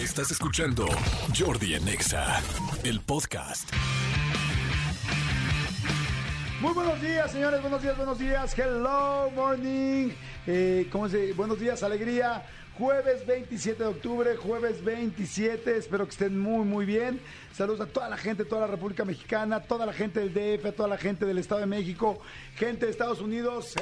Estás escuchando Jordi en Exa, el podcast. Muy buenos días, señores. Buenos días, buenos días. Hello, morning. Eh, ¿Cómo se Buenos días, alegría. Jueves 27 de octubre, jueves 27. Espero que estén muy, muy bien. Saludos a toda la gente, toda la República Mexicana, toda la gente del DF, toda la gente del Estado de México, gente de Estados Unidos.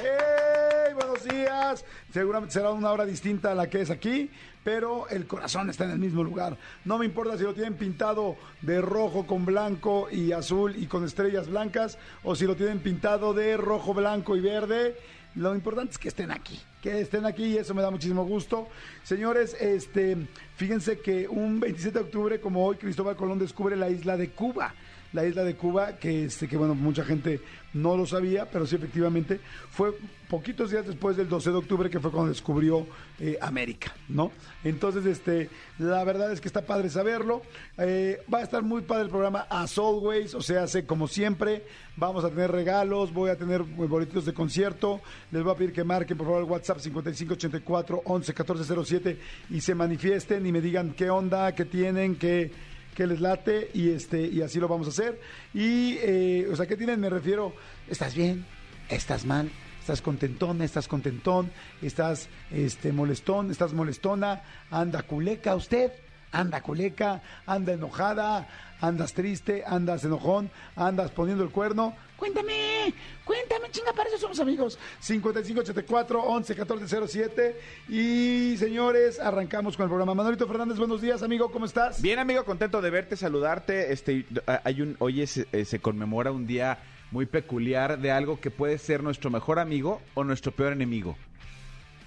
Buenos días. Seguramente será una hora distinta a la que es aquí, pero el corazón está en el mismo lugar. No me importa si lo tienen pintado de rojo con blanco y azul y con estrellas blancas, o si lo tienen pintado de rojo, blanco y verde. Lo importante es que estén aquí, que estén aquí y eso me da muchísimo gusto. Señores, este, fíjense que un 27 de octubre, como hoy, Cristóbal Colón descubre la isla de Cuba. La isla de Cuba, que este, que bueno, mucha gente no lo sabía, pero sí efectivamente fue poquitos días después del 12 de octubre que fue cuando descubrió eh, América, ¿no? Entonces, este, la verdad es que está padre saberlo. Eh, va a estar muy padre el programa As Always, o sea, hace como siempre, vamos a tener regalos, voy a tener boletos de concierto, les voy a pedir que marquen por favor el WhatsApp 5584 11 1407 y se manifiesten y me digan qué onda, qué tienen, qué que les late y este y así lo vamos a hacer. Y, eh, o sea, ¿qué tienen? Me refiero, ¿estás bien? ¿Estás mal? ¿Estás contentón? ¿Estás contentón? ¿Estás este, molestón? ¿Estás molestona? ¿Anda culeca usted? ¿Anda culeca? ¿Anda enojada? ¿Andas triste? ¿Andas enojón? ¿Andas poniendo el cuerno? Cuéntame, cuéntame, chinga, para eso somos amigos. 5584 11 1407 Y señores, arrancamos con el programa. Manolito Fernández, buenos días, amigo, ¿cómo estás? Bien, amigo, contento de verte, saludarte. Este, hay un, hoy eh, se conmemora un día muy peculiar de algo que puede ser nuestro mejor amigo o nuestro peor enemigo.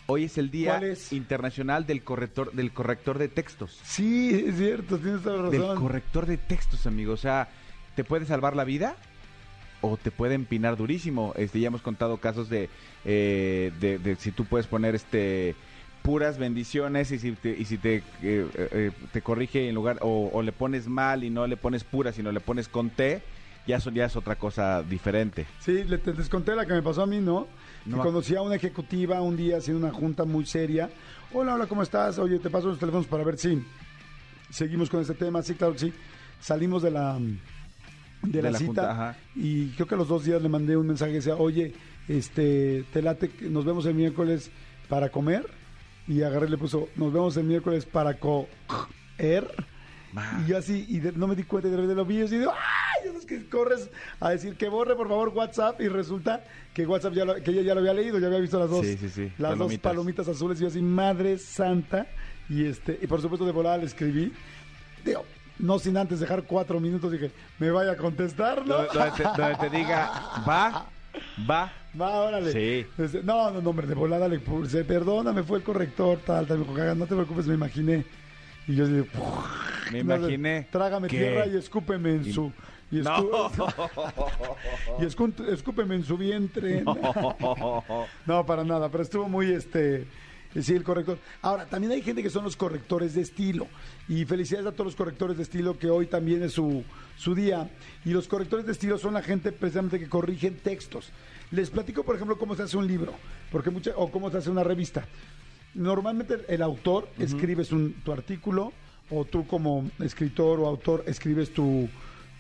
Hoy es el Día Internacional del Corrector, del corrector de Textos. Sí, es cierto, tienes toda la razón. Del corrector de textos, amigo. O sea, ¿te puede salvar la vida? o te puede empinar durísimo. Este, ya hemos contado casos de, eh, de, si tú puedes poner este puras bendiciones y si te, y si te, eh, eh, te corrige en lugar o, le pones mal y no le pones pura sino le pones con T ya, eso ya es otra cosa diferente. Sí, le, te, les conté la que me pasó a mí, ¿no? Que conocí a una ejecutiva un día haciendo una junta muy seria. Hola, hola, ¿cómo estás? Oye, te paso los teléfonos para ver si seguimos con este tema. Sí, claro que sí. Salimos de la de, la, cita y creo que a los dos días le mandé un mensaje que decía, oye, este, te late, nos vemos el miércoles para comer y agarré y le puso, nos vemos el miércoles para y yo así, y no me di cuenta de lo vi y digo, ¡ay! Es que corres a decir que borre por favor WhatsApp y resulta que WhatsApp ya que ella ya lo había leído, ya había visto las dos, las dos palomitas azules y yo así, madre santa, y este, y por supuesto de volada le escribí, digo, no sin antes dejar cuatro minutos, dije, me vaya a contestar, ¿no? Donde te, diga, va, va. Va, órale. Sí. Este, no, no, no, hombre, de volada le puse, perdóname, fue el corrector, tal, tal. Me dijo, no te preocupes, me imaginé. Y yo dije, me imaginé. Trágame tierra y escúpeme en su. Y, y escúpeme en su vientre. no, para nada, pero estuvo muy este Sí, el corrector. Ahora, también hay gente que son los correctores de estilo. Y felicidades a todos los correctores de estilo que hoy también es su, su día. Y los correctores de estilo son la gente precisamente que corrigen textos. Les platico, por ejemplo, cómo se hace un libro porque mucha, o cómo se hace una revista. Normalmente el, autor escribes un, tu artículo o tú como escritor o autor escribes tu,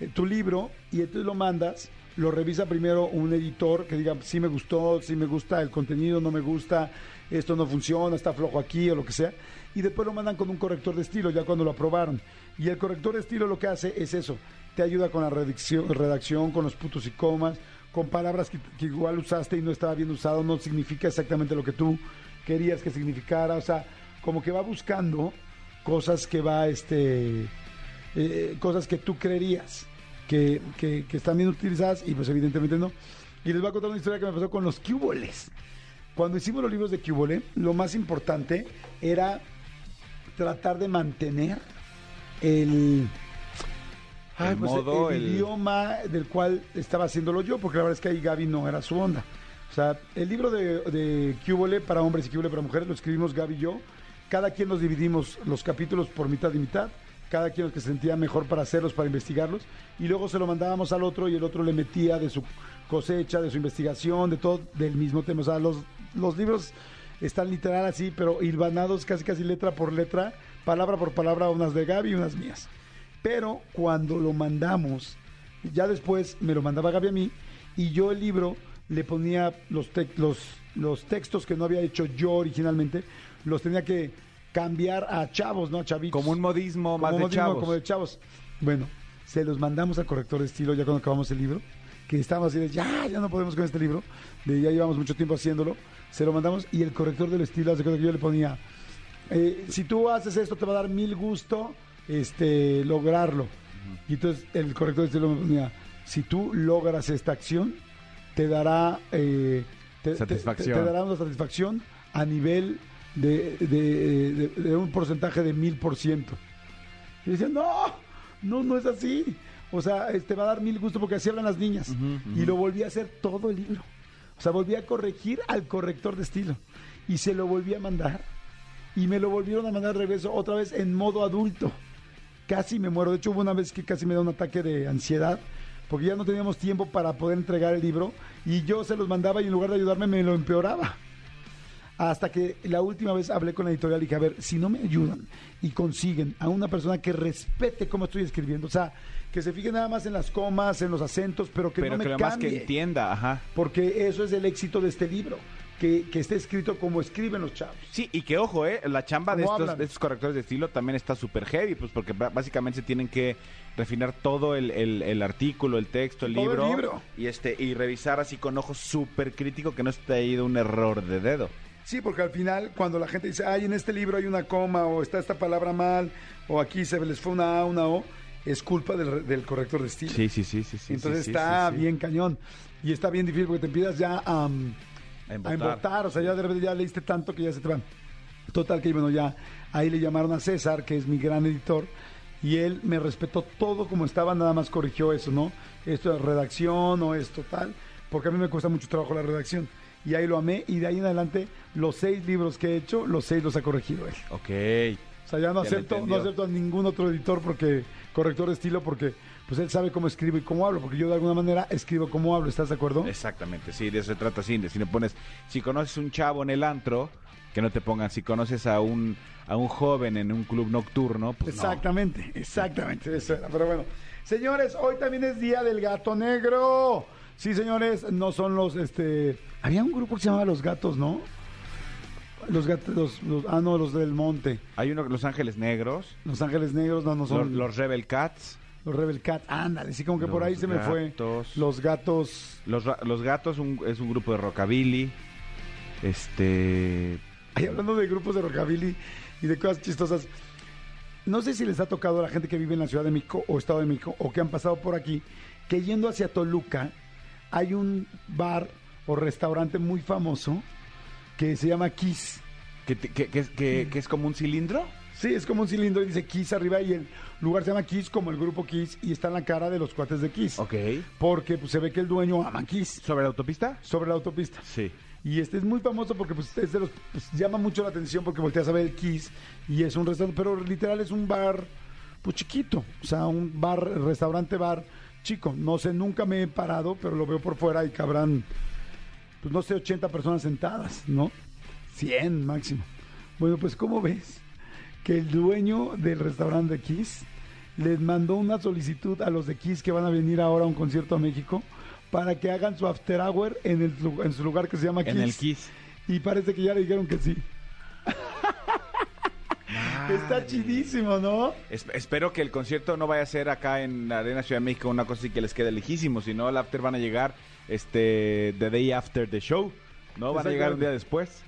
eh, tu libro y entonces lo mandas lo revisa primero un editor que diga si me gustó, si me gusta el contenido, no me gusta, esto no funciona, está flojo aquí o lo que sea, y después lo mandan con un corrector de estilo ya cuando lo aprobaron. Y el corrector de estilo lo que hace es eso, te ayuda con la redacción, redacción con los putos y comas, con palabras que, igual usaste y no estaba bien usado, no significa exactamente lo que tú querías que significara, o sea, como que va buscando cosas que va, este, eh, cosas que tú creerías que, que, están bien utilizadas y pues evidentemente no. Y les voy a contar una historia que me pasó con los cuboles. Cuando hicimos los libros de Cubole, lo más importante era tratar de mantener el, el, pues, modo, el, idioma del cual estaba haciéndolo yo, porque la verdad es que ahí Gaby no era su onda. O sea, el libro de, de Cubole para hombres y Cubole para mujeres lo escribimos Gaby y yo. Cada quien nos dividimos los capítulos por mitad y mitad cada quien los que se sentía mejor para hacerlos, para investigarlos, y luego se lo mandábamos al otro y el otro le metía de su cosecha, de su investigación, de todo, del mismo tema. O sea, los, los libros están literal así, pero hilvanados casi casi letra por letra, palabra por palabra, unas de Gaby y unas mías. Pero cuando lo mandamos, ya después me lo mandaba Gaby a mí y yo el libro le ponía los, los, los textos que no había hecho yo originalmente, los tenía que cambiar a chavos, ¿no? A chavitos. Como un modismo más Como de modismo, chavos. Como de chavos. Bueno, se los mandamos al corrector de estilo ya cuando acabamos el libro, que estábamos así de, ya, ya no podemos con este libro, de ya llevamos mucho tiempo haciéndolo, se lo mandamos y el corrector del estilo, hace cuenta que yo le ponía, eh, si tú haces esto te va a dar mil gusto este, lograrlo. Y entonces el corrector de estilo me ponía, si tú logras esta acción, te dará... eh, te- Satisfacción. te- te dará una satisfacción a nivel de, de- de- de un porcentaje de mil por ciento. Y no, no, no es así. O sea, te va a dar mil gusto porque así hablan las niñas. Y lo volví a hacer todo el libro. O sea, volví a corregir al corrector de estilo. Y se lo volví a mandar. Y me lo volvieron a mandar de regreso otra vez en modo adulto. Casi me muero. De hecho, hubo una vez que casi me da un ataque de ansiedad. Porque ya no teníamos tiempo para poder entregar el libro. Y yo se los mandaba y en lugar de ayudarme me lo empeoraba. Hasta que la última vez hablé con la editorial y dije, a ver, si no me ayudan y consiguen a una persona que respete cómo estoy escribiendo, o sea, que se fije nada más en las comas, en los acentos, pero que Pero no me que cambie. que entienda, ajá. Porque eso es el éxito de este libro, que, que esté escrito como escriben los chavos. Sí, y que ojo, ¿eh? La chamba de ¿Cómo estos, de estos correctores de estilo también está súper heavy, pues porque básicamente se tienen que refinar todo el, el- el artículo, el texto, el Todo el libro, libro. Y, este, y revisar así con ojo súper crítico que no esté ahí de un error de dedo. Sí, porque al final, cuando la gente dice, ay, en este libro hay una coma, o está esta palabra mal, o aquí se les fue una A, una O, es culpa del, del corrector de estilo. Sí, sí, sí, sí. sí Entonces sí, está sí. bien cañón. Y está bien difícil porque te empiezas ya a, um, A a embotar. embotar. O sea, ya de repente ya leíste tanto que ya se te van. Total que bueno, ya ahí le llamaron a César, que es mi gran editor, y él me respetó todo como estaba, nada más corrigió eso, ¿no? Esto es redacción o esto tal, porque a mí me cuesta mucho trabajo la redacción. Y ahí lo amé, y de ahí en adelante, los seis libros que he hecho, los seis los ha corregido él. Ok. O sea, ya no Ya acepto, no acepto a ningún otro editor porque, corrector de estilo, porque pues él sabe cómo escribo y cómo hablo, porque yo de alguna manera escribo como hablo, ¿estás de acuerdo? Exactamente, sí, de eso se trata de Si le pones, si conoces un chavo en el antro, que no te pongan, si conoces a un, a un joven en un club nocturno, pues no. Exactamente, exactamente, eso era. Pero bueno, señores, hoy también es día del gato negro. Sí, señores, no son los, este, había un grupo que se llamaba Los Gatos, ¿no? Los gatos, los, los- ah, no, los del monte. Hay uno, Los Ángeles Negros, Los Ángeles Negros, no, no los, son los Rebel Cats, los Rebel Cat. Ándale, sí, como que por ahí se me fue. Los gatos. los, los Gatos un- es un grupo de rockabilly. Este. Ay, hablando de grupos de rockabilly y de cosas chistosas, no sé si les ha tocado a la gente que vive en la Ciudad de México o Estado de México o que han pasado por aquí, que yendo hacia Toluca hay un bar o restaurante muy famoso que se llama Kiss. Que- que es como un cilindro. Sí, es como un cilindro y dice Kiss arriba y el lugar se llama Kiss como el grupo Kiss y está en la cara de los cuates de Kiss. Ok. Porque pues, se ve que el dueño ama Kiss ¿Sobre la autopista? sobre la autopista. Sí. Y este es muy famoso porque pues, es de los, pues, llama mucho la atención porque volteas a ver el Kiss y es un restaurante, pero literal es un bar pues chiquito, o sea, un bar, restaurante bar chico. No sé, nunca me he parado, pero lo veo por fuera y cabrán, pues no sé, 80 personas sentadas, ¿no? 100 máximo. Bueno, pues ¿cómo ves que el dueño del restaurante de Kiss les mandó una solicitud a los de Kiss que van a venir ahora a un concierto a México para que hagan su after hour en, el, en su lugar que se llama Kiss? En el Kiss. Y parece que ya le dijeron que sí. Está chidísimo, ¿no? Es- espero que el concierto no vaya a ser acá en la Arena Ciudad de México una cosa así que les quede lejísimo, sino el after van a llegar este the day after the show, ¿no? Van a llegar un día después.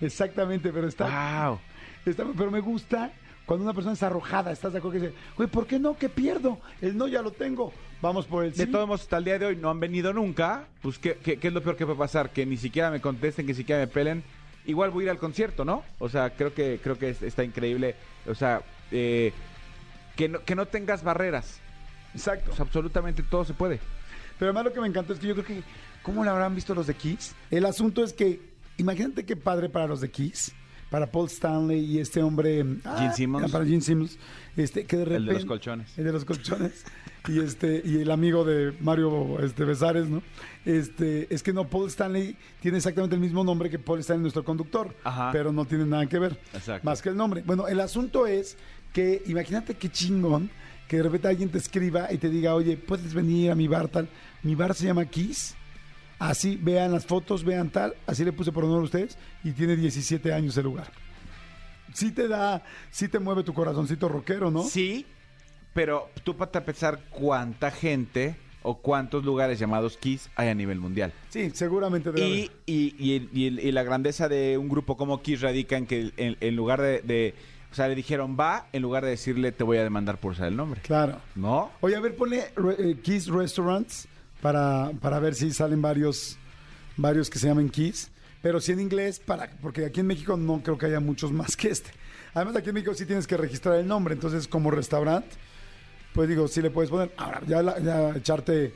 Exactamente, pero está, Wow. Está- Pero me gusta cuando una persona es arrojada, ¿estás de acuerdo? Que dice, güey, ¿por qué no? ¿Qué pierdo? El no ya lo tengo. Vamos por el sí. De todos modos, hasta el día de hoy no han venido nunca. Pues, ¿qué, qué, qué es lo peor que puede pasar? Que ni siquiera me contesten, que ni siquiera me pelen. Igual voy a ir al concierto, ¿no? O sea, creo que creo que es- está increíble. O sea, eh, que, no, que no tengas barreras. Exacto. O sea, absolutamente todo se puede. Pero además lo que me encantó es que yo creo que, ¿cómo lo habrán visto los de Kiss? El asunto es que, imagínate qué padre para los de Kiss, para Paul Stanley y este hombre... ah, Simmons. Para Gene Simmons. Este, que de El de repente... los colchones. El de los colchones. y este y el amigo de Mario este, Besares, ¿no? Este, es que no, Paul Stanley tiene exactamente el mismo nombre que Paul Stanley, nuestro conductor, Ajá. pero no tiene nada que ver, Exacto. más que el nombre. Bueno, el asunto es que, imagínate qué chingón que de repente alguien te escriba y te diga, oye, puedes venir a mi bar tal, mi bar se llama Kiss, así, vean las fotos, vean tal, así le puse por honor a ustedes, y tiene 17 años el lugar. Sí te da, sí te mueve tu corazoncito rockero, ¿no? Sí, pero tú para pensar cuánta gente o cuántos lugares llamados Kiss hay a nivel mundial. Sí, seguramente debe Y, y, y y y la grandeza de un grupo como Kiss radica en que en, en lugar de, de- O sea, le dijeron va, en lugar de decirle te voy a demandar por usar el nombre. Claro. ¿No? Oye, a ver, ponle re- eh, Kiss Restaurants para, para ver si salen varios, varios que se llamen Kiss. Pero sí en inglés, para, porque aquí en México no creo que haya muchos más que este. Además, aquí en México sí tienes que registrar el nombre. Entonces, como restaurante, pues digo, sí le puedes poner. Ahora, ya, la- ya echarte.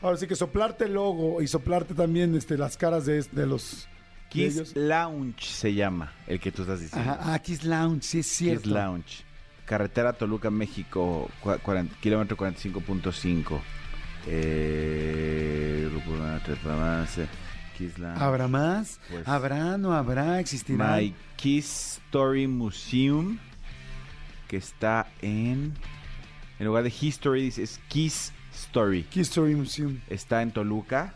Ahora sí que soplarte el logo y soplarte también este, las caras de, de los. de Kiss ellos. Lounge se llama el que tú estás diciendo. Ajá, ah, Kiss Lounge, sí es cierto. Kiss Lounge. Carretera Toluca, México, kilómetro 45.5. Eh, Grupo. ¿Habrá más? Pues- ¿Habrá? ¿No habrá? ¿Existirá? My Kiss Story Museum, que está en... En lugar de History, dice es Kiss Story. Kiss Story Museum. Está en Toluca.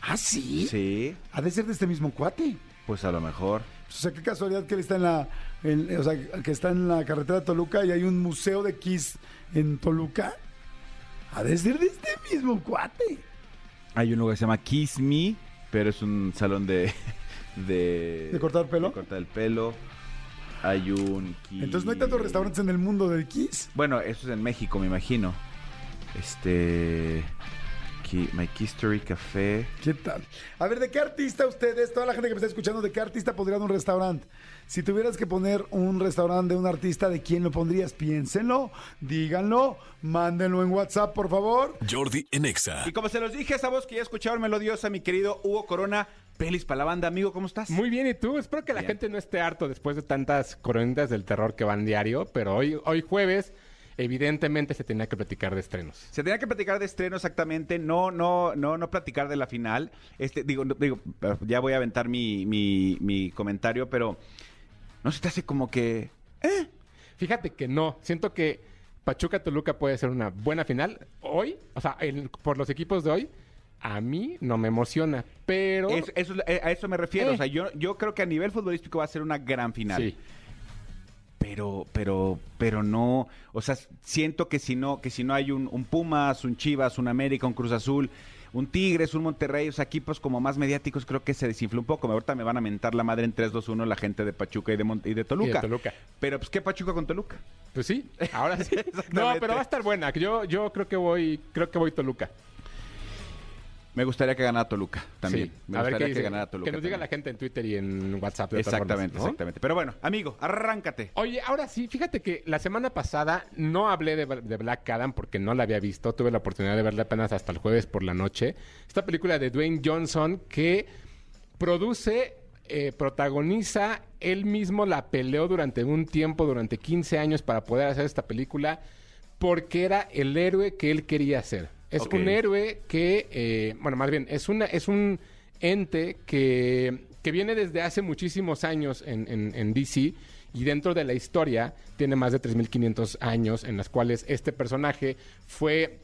¿Ah, sí? Sí, Ha de ser de este mismo cuate. pues a lo mejor. O sea, qué casualidad que él está en la, en- o sea, que está en la carretera de Toluca y hay un museo de Kiss en Toluca. Ha de ser de este mismo cuate. Hay un lugar que se llama Kiss Me, pero es un salón de... ¿De, ¿De cortar pelo? De cortar el pelo. Hay un... Kiss- Entonces no hay tantos restaurantes en el mundo de Kiss. Bueno, eso es en México, me imagino. Este... Ki- My Kiss Story Café. ¿Qué tal? A ver, ¿de qué artista ustedes, toda la gente que me está escuchando, de qué artista pondrían un restaurante? Si tuvieras que poner un restaurante de un artista, ¿de quién lo pondrías? Piénsenlo, díganlo, mándenlo en WhatsApp, por favor. Jordi en Exa. Y como se los dije, esa voz que ya escucharon melodiosa, mi querido Hugo Corona, pelis para la banda, amigo, ¿cómo estás? Muy bien, ¿y tú? Espero que la Bien. gente no esté harto después de tantas crónicas del terror que van diario, pero hoy, hoy jueves, evidentemente se tenía que platicar de estrenos. Se tenía que platicar de estreno exactamente, no, no, no, no platicar de la final. Este, digo, digo, ya voy a aventar mi, mi, mi comentario, pero no se te hace como que. Fíjate que no, siento que Pachuca Toluca puede ser una buena final. Hoy, o sea, el- por los equipos de hoy, a mí no me emociona, pero... Eso, eso es- eh, a eso me refiero. Eh. O sea, yo, yo creo que a nivel futbolístico va a ser una gran final. Sí. Pero, pero, pero no. O sea, siento que si no, que si no hay un, un Pumas, un Chivas, un América, un Cruz Azul, un Tigres, un Monterrey, o sea, equipos como más mediáticos, creo que se desinfló un poco. Ahorita me van a mentar la madre en 3-2-1 la gente de Pachuca y de, Mon- y de Toluca. Y de Toluca. Pero, pues, ¿qué Pachuca con Toluca? Pues sí, ahora sí. no, pero va a estar buena. Yo, yo creo que voy, creo que voy Toluca. Me gustaría que ganara Toluca también. Sí. Me a ver gustaría qué que dice. ganara Toluca. Que nos diga la también. gente en Twitter y en WhatsApp. de Exactamente, formas, ¿no? exactamente. Pero bueno, amigo, arráncate. Oye, ahora sí, fíjate que la semana pasada no hablé de, de Black Adam porque no la había visto. Tuve la oportunidad de verla apenas hasta el jueves por la noche. Esta película de Dwayne Johnson que produce, eh, protagoniza, él mismo la peleó durante un tiempo, durante 15 años para poder hacer esta película porque era el héroe que él quería ser. Es un héroe que, eh, bueno, más bien, es, una, es un ente que, que viene desde hace muchísimos años en, en- en DC y dentro de la historia tiene más de 3.500 años en las cuales este personaje fue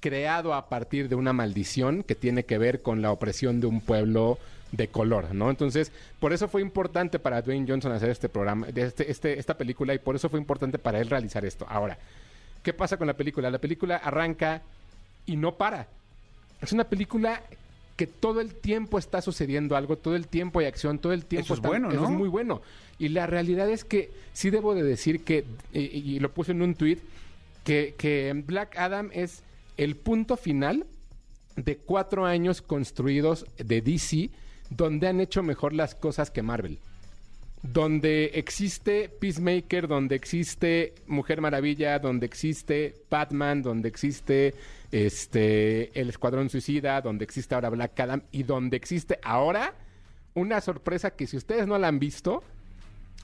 creado a partir de una maldición que tiene que ver con la opresión de un pueblo de color, ¿no? Entonces, por eso fue importante para Dwayne Johnson hacer este programa, de este, este- esta película, y por eso fue importante para él realizar esto. Ahora, ¿qué pasa con la película? La película arranca y no para. Es una película que todo el tiempo está sucediendo algo, todo el tiempo hay acción, todo el tiempo Eso es está- bueno, eso ¿no? es muy bueno. Y la realidad es que sí debo de decir que, y, y lo puse en un tweet, que, que Black Adam es el punto final de cuatro años construidos de DC donde han hecho mejor las cosas que Marvel. Donde existe Peacemaker, donde existe Mujer Maravilla, donde existe Batman, donde existe este el Escuadrón Suicida, donde existe ahora Black Adam y donde existe ahora una sorpresa que si ustedes no la han visto,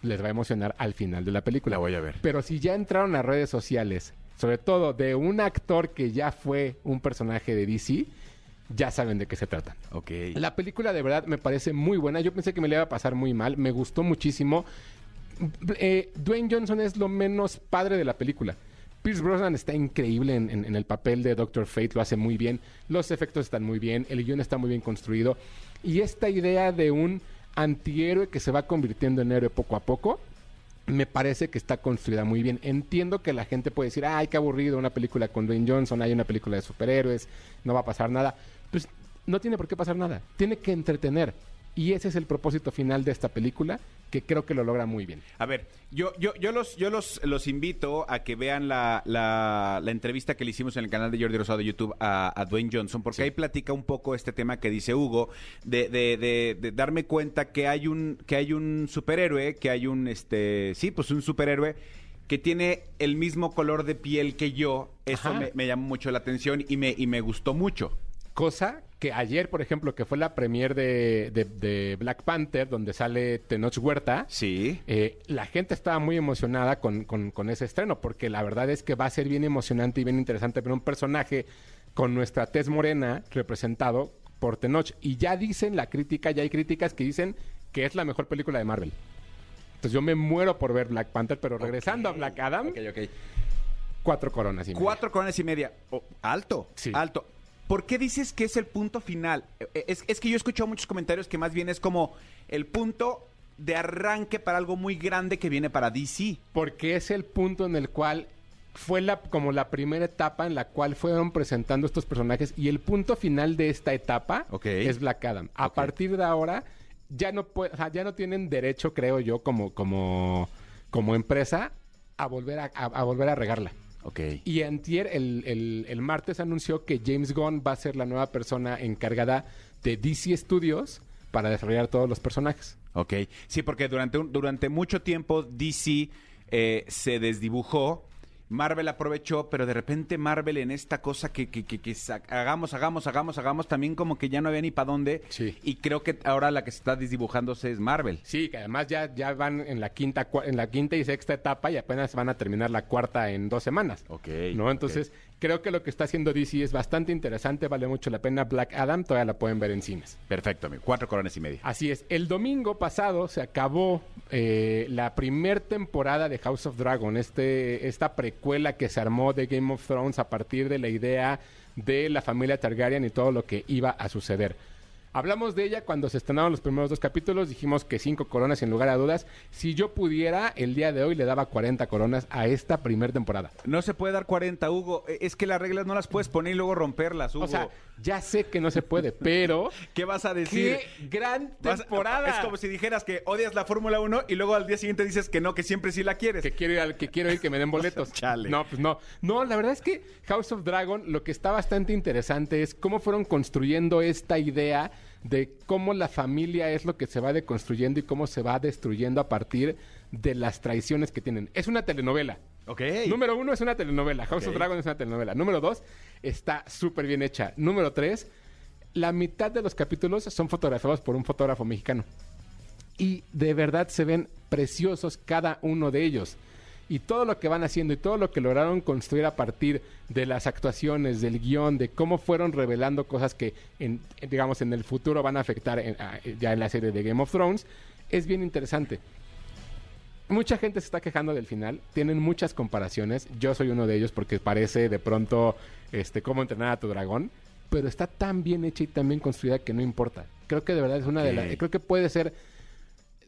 les va a emocionar al final de la película. La voy a ver. Pero si ya entraron a redes sociales, sobre todo de un actor que ya fue un personaje de DC, ya saben de qué se trata. Ok. La película de verdad me parece muy buena. Yo pensé que me la iba a pasar muy mal. Me gustó muchísimo. Eh, Dwayne Johnson es lo menos padre de la película. Pierce Brosnan está increíble en, el papel de Doctor Fate, lo hace muy bien. Los efectos están muy bien, el guion está muy bien construido. Y esta idea de un antihéroe que se va convirtiendo en héroe poco a poco, me parece que está construida muy bien. Entiendo que la gente puede decir, ay, qué aburrido, una película con Dwayne Johnson, hay una película de superhéroes, no va a pasar nada. Pues no tiene por qué pasar nada, tiene que entretener. Y ese es el propósito final de esta película, que creo que lo logra muy bien. A ver, yo, yo, yo los, yo los, los invito a que vean la, la, la entrevista que le hicimos en el canal de Jordi Rosado de YouTube a, a Dwayne Johnson, porque ahí platica un poco este tema que dice Hugo, de, de, de, de darme cuenta que hay un, que hay un superhéroe, que hay un este, sí, pues un superhéroe que tiene el mismo color de piel que yo. Eso me, me llamó mucho la atención y me, y me gustó mucho. Cosa que ayer, por ejemplo, que fue la premier de, de- de Black Panther, donde sale Tenoch Huerta, Sí. eh, la gente estaba muy emocionada con, con- con ese estreno, porque la verdad es que va a ser bien emocionante y bien interesante ver un personaje con nuestra tez morena representado por Tenoch. Y ya dicen la crítica, ya hay críticas que dicen que es la mejor película de Marvel. Entonces yo me muero por ver Black Panther, pero regresando a Black Adam, cuatro coronas. y media. Cuatro coronas y media. Oh, alto. Sí. Alto. ¿Por qué dices que es el punto final? Eh, Es, es que yo he escuchado muchos comentarios que más bien es como el punto de arranque para algo muy grande que viene para DC. porque es el punto en el cual fue la como la primera etapa en la cual fueron presentando estos personajes y el punto final de esta etapa es Black Adam. A partir de ahora ya no pue- o sea, ya no tienen derecho, creo yo, como como como empresa a volver a, a- a volver a regarla. Ok. Y antier, el, el- el martes, anunció que James Gunn va a ser la nueva persona encargada de DC Studios para desarrollar todos los personajes. Ok. Sí, porque durante, un- durante mucho tiempo DC eh, se desdibujó. Marvel aprovechó, pero de repente Marvel en esta cosa que, que, que- que hagamos, hagamos, hagamos, hagamos, también como que ya no había ni para dónde. Sí. Y creo que ahora la que se está desdibujándose es Marvel. Sí, que además ya, ya van en la quinta en la quinta y sexta etapa y apenas van a terminar la cuarta en dos semanas. Ok, ¿No? Entonces, creo que lo que está haciendo DC es bastante interesante, vale mucho la pena. Black Adam todavía la pueden ver en cines. Perfecto, amigo. Cuatro coronas y media. Así es. El domingo pasado se acabó eh, la primer temporada de House of Dragon, este, esta precuela que se armó de Game of Thrones a partir de la idea de la familia Targaryen y todo lo que iba a suceder. Hablamos de ella cuando se estrenaron los primeros dos capítulos, dijimos que cinco coronas sin lugar a dudas. Si yo pudiera, el día de hoy le daba 40 coronas a esta primer temporada. No se puede dar 40, Hugo. Eh, Es que las reglas no las puedes poner y luego romperlas, Hugo. O sea, ya sé que no se puede, pero ¿Qué vas a decir? qué gran temporada. Es como si dijeras que odias la Fórmula 1 y luego al día siguiente dices que no, que siempre sí la quieres. que quiero ir al que quiero ir que me den boletos. Chale. No, pues no. No, la verdad es que House of Dragon lo que está bastante interesante es cómo fueron construyendo esta idea de cómo la familia es lo que se va deconstruyendo y cómo se va destruyendo a partir de las traiciones que tienen. Es una telenovela. Ok. Número uno es una telenovela. House Ok. of Dragon es una telenovela. Número dos, está súper bien hecha. Número tres, la mitad de los capítulos son fotografiados por un fotógrafo mexicano. Y de verdad se ven preciosos cada uno de ellos. Y todo lo que van haciendo y todo lo que lograron construir a partir de las actuaciones, del guion, de cómo fueron revelando cosas que, en, digamos, en el futuro van a afectar en- a- ya en la serie de Game of Thrones, es bien interesante. Mucha gente se está quejando del final, tienen muchas comparaciones, yo soy uno de ellos porque parece de pronto este cómo entrenar a tu dragón, pero está tan bien hecha y tan bien construida que no importa. Creo que de verdad es una de las creo que puede ser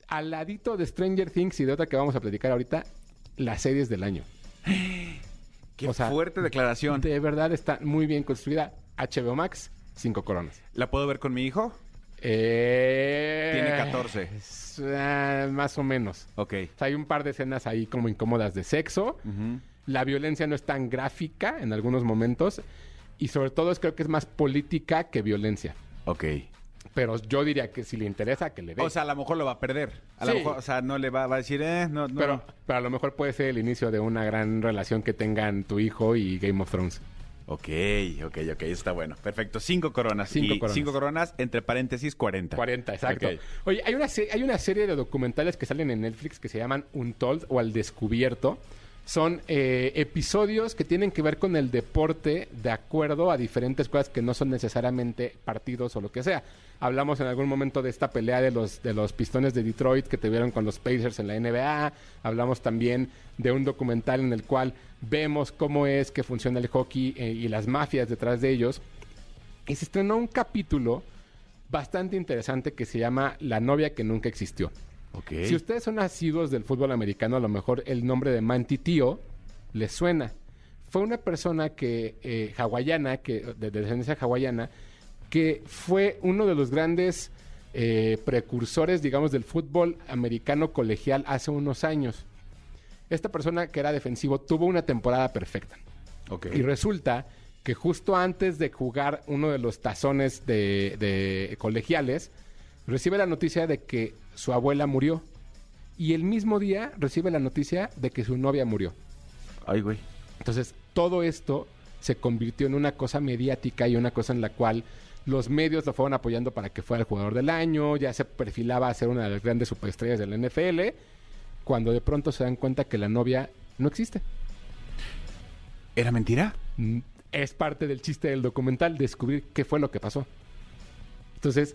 al ladito de Stranger Things y de otra que vamos a platicar ahorita, las series del año. Qué o sea, fuerte declaración. De verdad está muy bien construida. HBO Max, cinco coronas. ¿La puedo ver con mi hijo? Eh, Tiene 14. es, ah, más o menos. Ok. O sea, hay un par de escenas ahí como incómodas de sexo. La violencia no es tan gráfica en algunos momentos. Y sobre todo es, creo que es más política que violencia. Ok. Pero yo diría que si le interesa, que le dé. O sea, a lo mejor lo va a perder. A lo Sí. mejor, o sea, no le va, va a decir, eh, no, no. pero, pero a lo mejor puede ser el inicio de una gran relación que tengan tu hijo y Game of Thrones. Ok, ok, ok, está bueno. Perfecto, cinco coronas. Cinco Y coronas. Cinco coronas, entre paréntesis, 40. 40, exacto. Ok. Oye, hay una, hay una serie de documentales que salen en Netflix que se llaman Untold o Al Descubierto. Son eh, episodios que tienen que ver con el deporte de acuerdo a diferentes cosas que no son necesariamente partidos o lo que sea. Hablamos en algún momento de esta pelea de los, de los pistones de Detroit que tuvieron con los Pacers en la NBA. Hablamos también de un documental en el cual vemos cómo es que funciona el hockey eh, y las mafias detrás de ellos. Y se estrenó un capítulo bastante interesante que se llama La novia que nunca existió. Si ustedes son nacidos del fútbol americano, a lo mejor el nombre de Manti Tío les suena. Fue una persona que eh, hawaiana, que, de, de descendencia hawaiana, que fue uno de los grandes eh, precursores, digamos, del fútbol americano colegial hace unos años. Esta persona que era defensivo tuvo una temporada perfecta. Y resulta que justo antes de jugar uno de los tazones de, de colegiales, recibe la noticia de que su abuela murió. Y el mismo día recibe la noticia de que su novia murió. Ay, güey. Entonces, todo esto se convirtió en una cosa mediática y una cosa en la cual los medios lo fueron apoyando para que fuera el jugador del año, ya se perfilaba a ser una de las grandes superestrellas de la NFL, cuando de pronto se dan cuenta que la novia no existe. ¿Era mentira? Mm, es parte del chiste del documental descubrir qué fue lo que pasó. Entonces,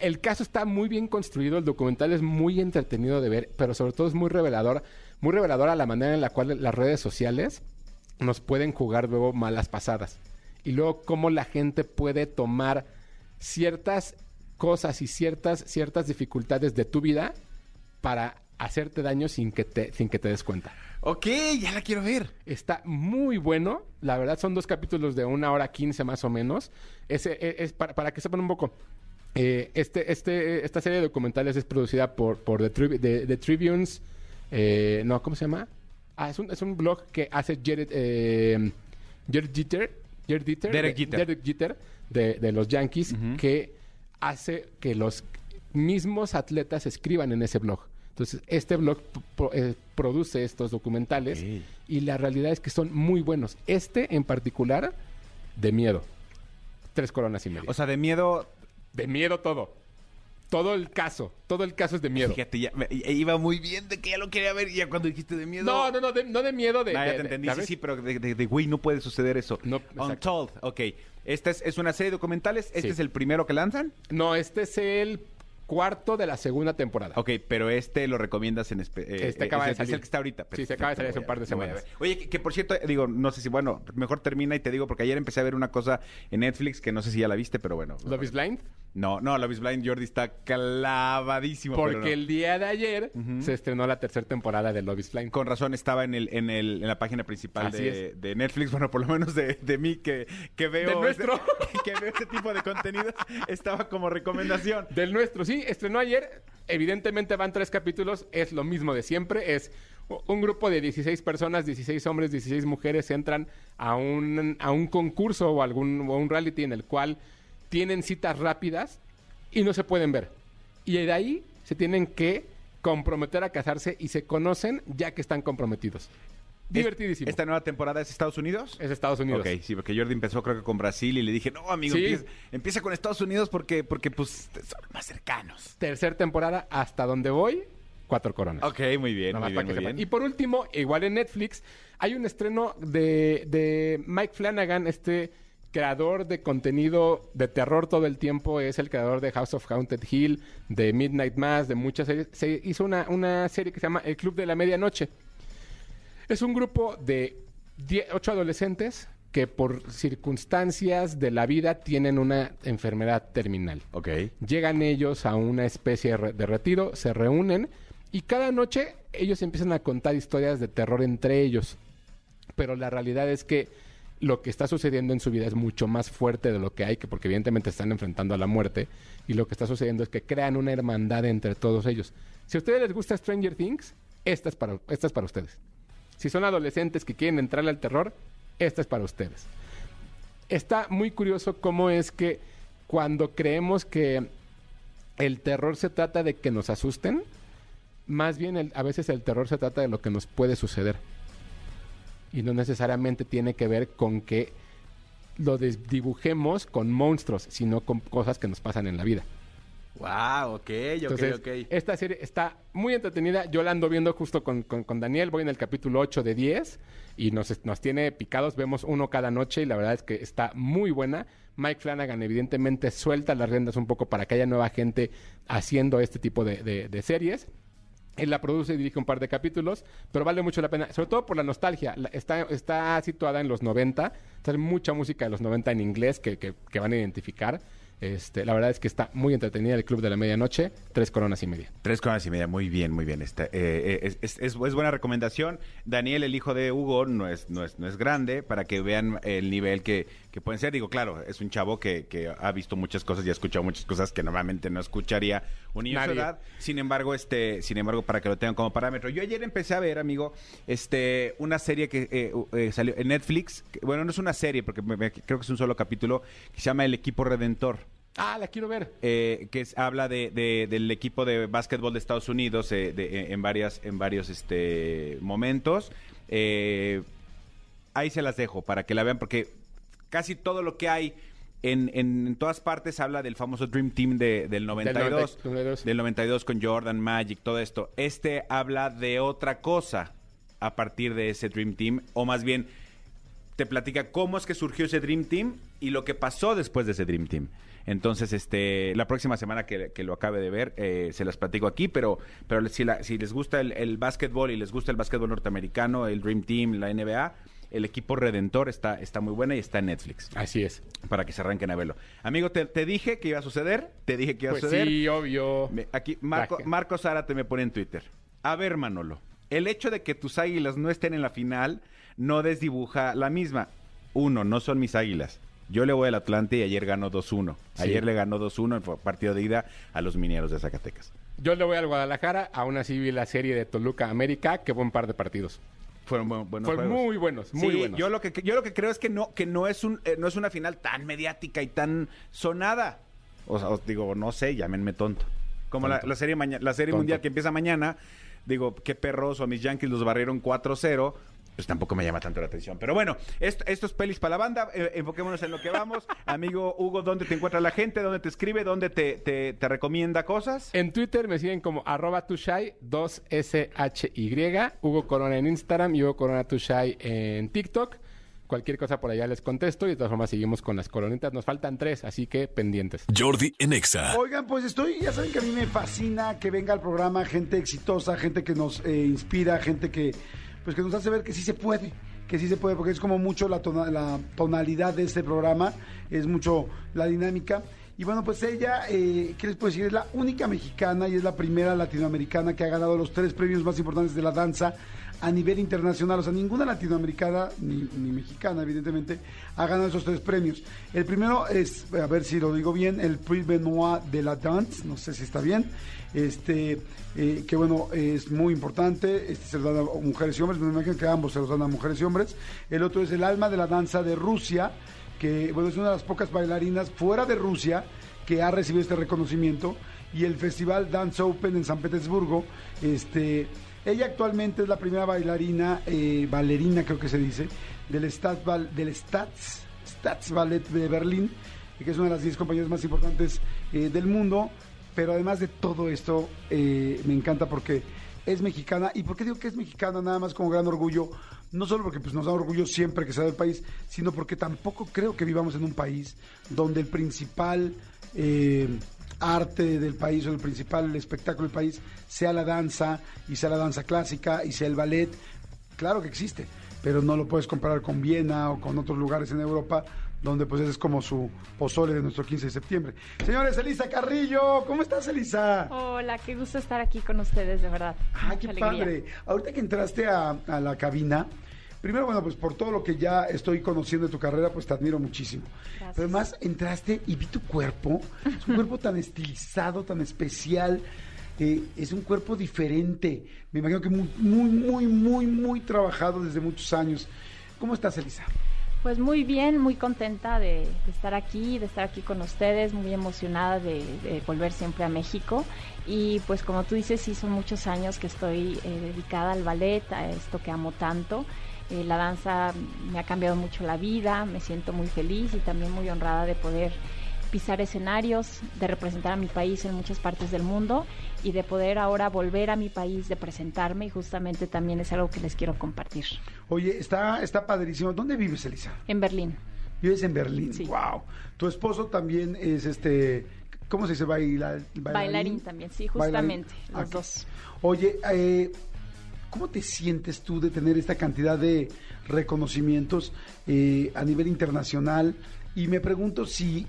el caso está muy bien construido, el documental es muy entretenido de ver, pero sobre todo es muy revelador, muy revelador a la manera en la cual las redes sociales nos pueden jugar luego malas pasadas. Y luego cómo la gente puede tomar ciertas cosas y ciertas, ciertas dificultades de tu vida para hacerte daño sin que te, sin que te des cuenta. Ok, ya la quiero ver. Está muy bueno. La verdad son dos capítulos de una hora quince más o menos. E- es, para, para que sepan un poco. Eh, este, este, esta serie de documentales es producida por, por The, Tribu- The- The Tribunes. eh, no, ¿cómo se llama? Ah, es un, es un blog que hace Jared, eh, Jared Jeter. Jared Jeter. Derek de- Jeter. Derek Jeter de, de los Yankees. Que hace que los mismos atletas escriban en ese blog. Entonces, este blog pro- eh, produce estos documentales y la realidad es que son muy buenos. Este en particular, de miedo. Tres coronas y media. O sea, de miedo. De miedo todo. Todo el caso. Todo el caso es de miedo. Fíjate, ya, me- iba muy bien de que ya lo quería ver. Y ya cuando dijiste de miedo. No, no, no, de, no de miedo de... Ah, ya de- te de- entendí, sí, ¿sabes? sí, pero de, de- de, güey, no puede suceder eso. No, exacto. Untold, ok. Esta es, es una serie de documentales. ¿Este Sí. es el primero que lanzan? No, este es el cuarto de la segunda temporada. Ok, pero este lo recomiendas en... espe- eh, Este acaba es, de el- es salir. el que está ahorita. Sí, se acaba de salir hace un par de Lo voy a semanas. ver. Oye, que, que por cierto, eh, digo, no sé si, bueno, mejor termina y te digo, porque ayer empecé a ver una cosa en Netflix que no sé si ya la viste, pero bueno. Love is Blind. No, no, Love is Blind, Jordi está clavadísimo. Porque no. el día de ayer se estrenó la tercera temporada de Love is Blind. Con razón estaba en el, en el, en la página principal de, de Netflix, bueno, por lo menos de, de mí que, que veo Del nuestro. ese- que veo ese tipo de contenidos, estaba como recomendación. Del nuestro, sí, estrenó ayer. Evidentemente van tres capítulos, es lo mismo de siempre. Es un grupo de 16 personas, 16 hombres, 16 mujeres entran a un, a un concurso o algún o un reality en el cual tienen citas rápidas y no se pueden ver. Y de ahí se tienen que comprometer a casarse y se conocen ya que están comprometidos. Divertidísimo. ¿Esta nueva temporada es Estados Unidos? Es Estados Unidos. Ok, sí, porque Jordi empezó creo que con Brasil y le dije, no, amigo, Sí. empieza, empieza con Estados Unidos porque, porque pues son más cercanos. Tercer temporada, hasta donde voy, cuatro coronas. Ok, muy bien, muy bien. Y por último, igual en Netflix, hay un estreno de, de Mike Flanagan, este creador de contenido de terror todo el tiempo, es el creador de House of Haunted Hill, de Midnight Mass, de muchas series. Se hizo una, una serie que se llama El Club de la Medianoche. Es un grupo de die- ocho adolescentes que por circunstancias de la vida tienen una enfermedad terminal. Ok. Llegan ellos a una especie de retiro, se reúnen y cada noche ellos empiezan a contar historias de terror entre ellos. Pero la realidad es que lo que está sucediendo en su vida es mucho más fuerte de lo que hay, que porque evidentemente están enfrentando a la muerte. Y lo que está sucediendo es que crean una hermandad entre todos ellos. Si a ustedes les gusta Stranger Things, esta es para, esta es para ustedes. Si son adolescentes que quieren entrarle al terror, esta es para ustedes está muy curioso cómo es que cuando creemos que el terror se trata de que nos asusten, más bien a veces el terror se trata de lo que nos puede suceder. Y no necesariamente tiene que ver con que lo dibujemos con monstruos, sino con cosas que nos pasan en la vida. Wow, ok, ok, Entonces, ok. esta serie está muy entretenida. Yo la ando viendo justo con, con- con Daniel. Voy en el capítulo 8 de 10 y nos, nos tiene picados. Vemos uno cada noche y la verdad es que está muy buena. Mike Flanagan evidentemente suelta las riendas un poco para que haya nueva gente haciendo este tipo de, de- de series. Él la produce y dirige un par de capítulos, pero vale mucho la pena, sobre todo por la nostalgia. Está, está situada en los 90, sale mucha música de los 90 en inglés que, que- van a identificar. Este, la verdad es que está muy entretenida el Club de la Medianoche, tres coronas y media. Tres coronas y media, muy bien, muy bien. Está, eh, eh, es- es buena recomendación. Daniel, el hijo de Hugo, no es, no es, no es grande para que vean el nivel que, que pueden ser. Digo, claro, es un chavo que, que ha visto muchas cosas y ha escuchado muchas cosas que normalmente no escucharía un niño de edad. Sin embargo, este, sin embargo, para que lo tengan como parámetro. Yo ayer empecé a ver, amigo, este, una serie que eh, eh, salió en Netflix. que- bueno, no es una serie, porque me- me- creo que es un solo capítulo, que se llama El Equipo Redentor Ah, la quiero ver. eh, que es- habla de, de- del equipo de básquetbol de Estados Unidos eh, de- en varias en varios este momentos Eh, ahí se las dejo para que la vean porque casi todo lo que hay en, en- en todas partes habla del famoso Dream Team de- del 92 Del 92. del 92 con Jordan Magic todo esto este habla de otra cosa a partir de ese Dream Team o más bien te platica cómo es que surgió ese Dream Team y lo que pasó después de ese Dream Team. Entonces, este, la próxima semana que, que lo acabe de ver, eh, se las platico aquí, pero, pero si, la- si les gusta el, el básquetbol y les gusta el básquetbol norteamericano, el Dream Team, la NBA, el equipo Redentor está, está muy buena y está en Netflix, Así es. para que se arranquen a verlo. Amigo, te, te dije que iba a suceder, te dije que iba Pues a suceder. sí, obvio. Me- Aquí Marco. Marco Zárate me pone en Twitter. A ver, Manolo, el hecho de que tus águilas no estén en la final no desdibuja la misma. Uno, no son mis águilas. Yo le voy al Atlante y ayer ganó 2-1. Sí. Ayer le ganó 2-1 en partido de ida a los mineros de Zacatecas. Yo le voy al Guadalajara, aún así vi la serie de Toluca América, que fue un par de partidos. Fueron bu- buenos Fueron juegos. muy buenos, muy Sí, buenos. Yo lo que yo lo que creo es que no que no es un eh, no es una final tan mediática y tan sonada. O sea, os digo, no sé, llámenme tonto. Como la, Tonto. la serie la serie Tonto. mundial que empieza mañana, digo, qué perros o a mis Yankees los barrieron 4-0. Pues tampoco me llama tanto la atención. Pero bueno, esto, esto es pelis para la banda. eh, enfoquémonos en lo que vamos. Amigo Hugo, ¿dónde te encuentra la gente? ¿Dónde te escribe? ¿Dónde te, te- te recomienda cosas? En Twitter me siguen como arroba tushai, 2SHY, Hugo Corona en Instagram y Hugo Corona Tushai en TikTok. Cualquier cosa por allá les contesto y de todas formas seguimos con las colonitas. Nos faltan tres, así que pendientes. Jordi en Exa. Oigan, pues estoy, ya saben que a mí me fascina que venga al programa gente exitosa, gente que nos eh, inspira, gente que pues que nos hace ver que sí se puede, que sí se puede, porque es como mucho la, tona- la tonalidad de este programa, es mucho la dinámica. Y bueno, pues ella, eh, ¿qué les puedo decir? Es la única mexicana y es la primera latinoamericana que ha ganado los tres premios más importantes de la danza a nivel internacional. O sea, ninguna latinoamericana, ni, mexicana, evidentemente, ha ganado esos tres premios. El primero es, a ver si lo digo bien, el Prix Benoit de la Danse, no sé si está bien. Este, eh, que bueno, es muy importante. Este se lo dan a mujeres y hombres, me imagino que ambos se los dan a mujeres y hombres. El otro es el Alma de la Danza de Rusia, que bueno, es una de las pocas bailarinas fuera de Rusia que ha recibido este reconocimiento y el Festival Dance Open en San Petersburgo. Este, ella actualmente es la primera bailarina, eh, bailarina creo que se dice, del, Stat, del Stats, Stats Ballet de Berlín, que es una de las 10 compañías más importantes eh, del mundo. Pero además de todo esto, eh, me encanta porque es mexicana. ¿Y por qué digo que es mexicana? Nada más con gran orgullo. No solo porque pues, nos da orgullo siempre que sea del país, sino porque tampoco creo que vivamos en un país donde el principal eh, arte del país o el principal espectáculo del país sea la danza y sea la danza clásica y sea el ballet. Claro que existe, pero no lo puedes comparar con Viena o con otros lugares en Europa donde pues es como su pozole de nuestro 15 de septiembre. Señores, Elisa Carrillo, ¿cómo estás Elisa? Hola, qué gusto estar aquí con ustedes, de verdad. Ah, Mucha qué alegría. padre. Ahorita que entraste a, a la cabina, primero, bueno, pues por todo lo que ya estoy conociendo de tu carrera, pues te admiro muchísimo. Gracias. Pero además entraste y vi tu cuerpo, es un cuerpo tan estilizado, tan especial. eh, es un cuerpo diferente. Me imagino que muy, muy, muy, muy, muy trabajado desde muchos años. ¿Cómo estás, Elisa? Pues muy bien, muy contenta de, de estar aquí, de estar aquí con ustedes, muy emocionada de, de volver siempre a México. Y pues como tú dices, sí son muchos años que estoy eh, dedicada al ballet, a esto que amo tanto. Eh, la danza me ha cambiado mucho la vida, me siento muy feliz y también muy honrada de poder pisar escenarios, de representar a mi país en muchas partes del mundo y de poder ahora volver a mi país, de presentarme y justamente también es algo que les quiero compartir. Oye, está, está padrísimo. ¿Dónde vives, Elisa? En Berlín. Vives en Berlín. Sí. Wow. Tu esposo también es este. ¿Cómo se dice? Baila- bailarín. Bailarín también, sí, Bailarín. justamente, los dos. Oye, eh, ¿cómo te sientes tú de tener esta cantidad de reconocimientos eh, a nivel internacional? Y me pregunto si,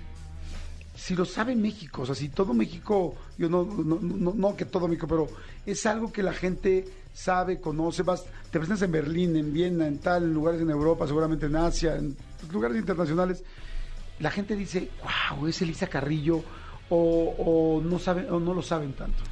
si lo sabe México, o sea, si todo México, yo no, no, no, que todo México, pero es algo que la gente sabe, conoce, vas, te presentas en Berlín, en Viena, en tal, en lugares en Europa, seguramente en Asia, en lugares internacionales. La gente dice, wow, es Elisa Carrillo, o, no saben, o no lo saben tanto.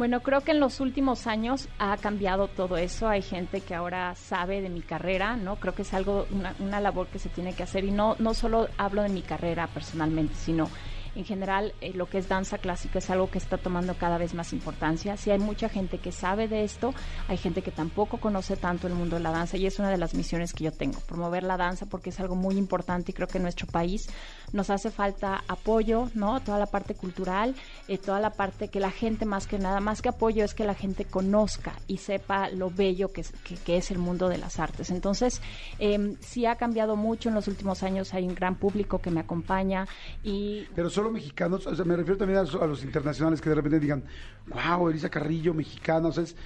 Bueno, creo que en los últimos años ha cambiado todo eso. Hay gente que ahora sabe de mi carrera, ¿no? Creo que es algo, una, una labor que se tiene que hacer. Y no, no solo hablo de mi carrera personalmente, sino en general eh, lo que es danza clásica es algo que está tomando cada vez más importancia. Sí hay mucha gente que sabe de esto, hay gente que tampoco conoce tanto el mundo de la danza y es una de las misiones que yo tengo, promover la danza porque es algo muy importante y creo que en nuestro país nos hace falta apoyo, ¿no? Toda la parte cultural, eh, toda la parte que la gente más que nada, más que apoyo es que la gente conozca y sepa lo bello que es, que, que es el mundo de las artes. Entonces, eh, sí ha cambiado mucho en los últimos años, hay un gran público que me acompaña y Pero solo mexicanos, o sea, me refiero también a los, a los internacionales que de repente digan, wow, Elisa Carrillo, mexicana, o sea, es...